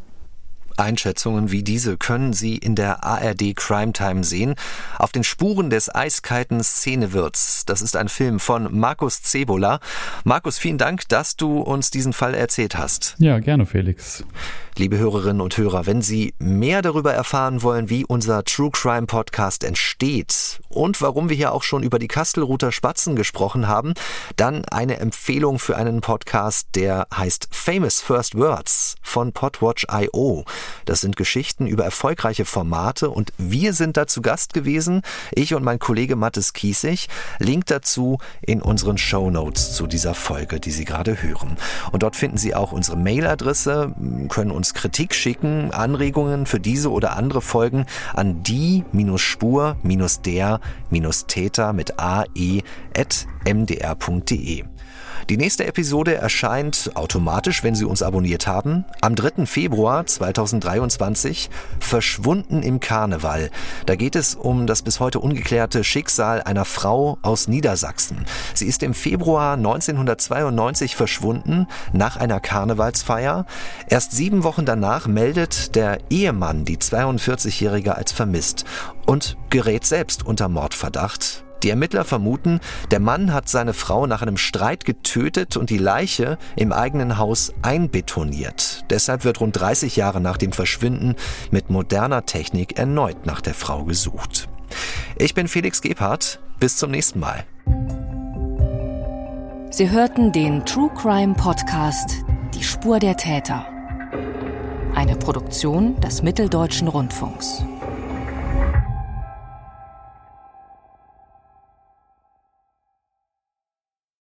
Einschätzungen wie diese können Sie in der ARD Crime Time sehen. Auf den Spuren des eiskalten Szenewirts. Das ist ein Film von Markus Cebola. Markus, vielen Dank, dass du uns diesen Fall erzählt hast. Ja, gerne, Felix. Liebe Hörerinnen und Hörer, wenn Sie mehr darüber erfahren wollen, wie unser True Crime Podcast entsteht und warum wir hier auch schon über die Kastelruther Spatzen gesprochen haben, dann eine Empfehlung für einen Podcast, der heißt Famous First Words von Podwatch.io. Das sind Geschichten über erfolgreiche Formate und wir sind dazu Gast gewesen, ich und mein Kollege Mattes Kiesig. Link dazu in unseren Show Notes zu dieser Folge, die Sie gerade hören. Und dort finden Sie auch unsere Mailadresse, können uns uns Kritik schicken, Anregungen für diese oder andere Folgen an die-spur-der-täter mit ae.mdr.de. Die nächste Episode erscheint automatisch, wenn Sie uns abonniert haben, am 3. Februar 2023, Verschwunden im Karneval. Da geht es um das bis heute ungeklärte Schicksal einer Frau aus Niedersachsen. Sie ist im Februar 1992 verschwunden nach einer Karnevalsfeier. Erst sieben Wochen danach meldet der Ehemann die 42-Jährige als vermisst und gerät selbst unter Mordverdacht. Die Ermittler vermuten, der Mann hat seine Frau nach einem Streit getötet und die Leiche im eigenen Haus einbetoniert. Deshalb wird rund 30 Jahre nach dem Verschwinden mit moderner Technik erneut nach der Frau gesucht. Ich bin Felix Gebhardt. Bis zum nächsten Mal. Sie hörten den True Crime Podcast Die Spur der Täter. Eine Produktion des Mitteldeutschen Rundfunks.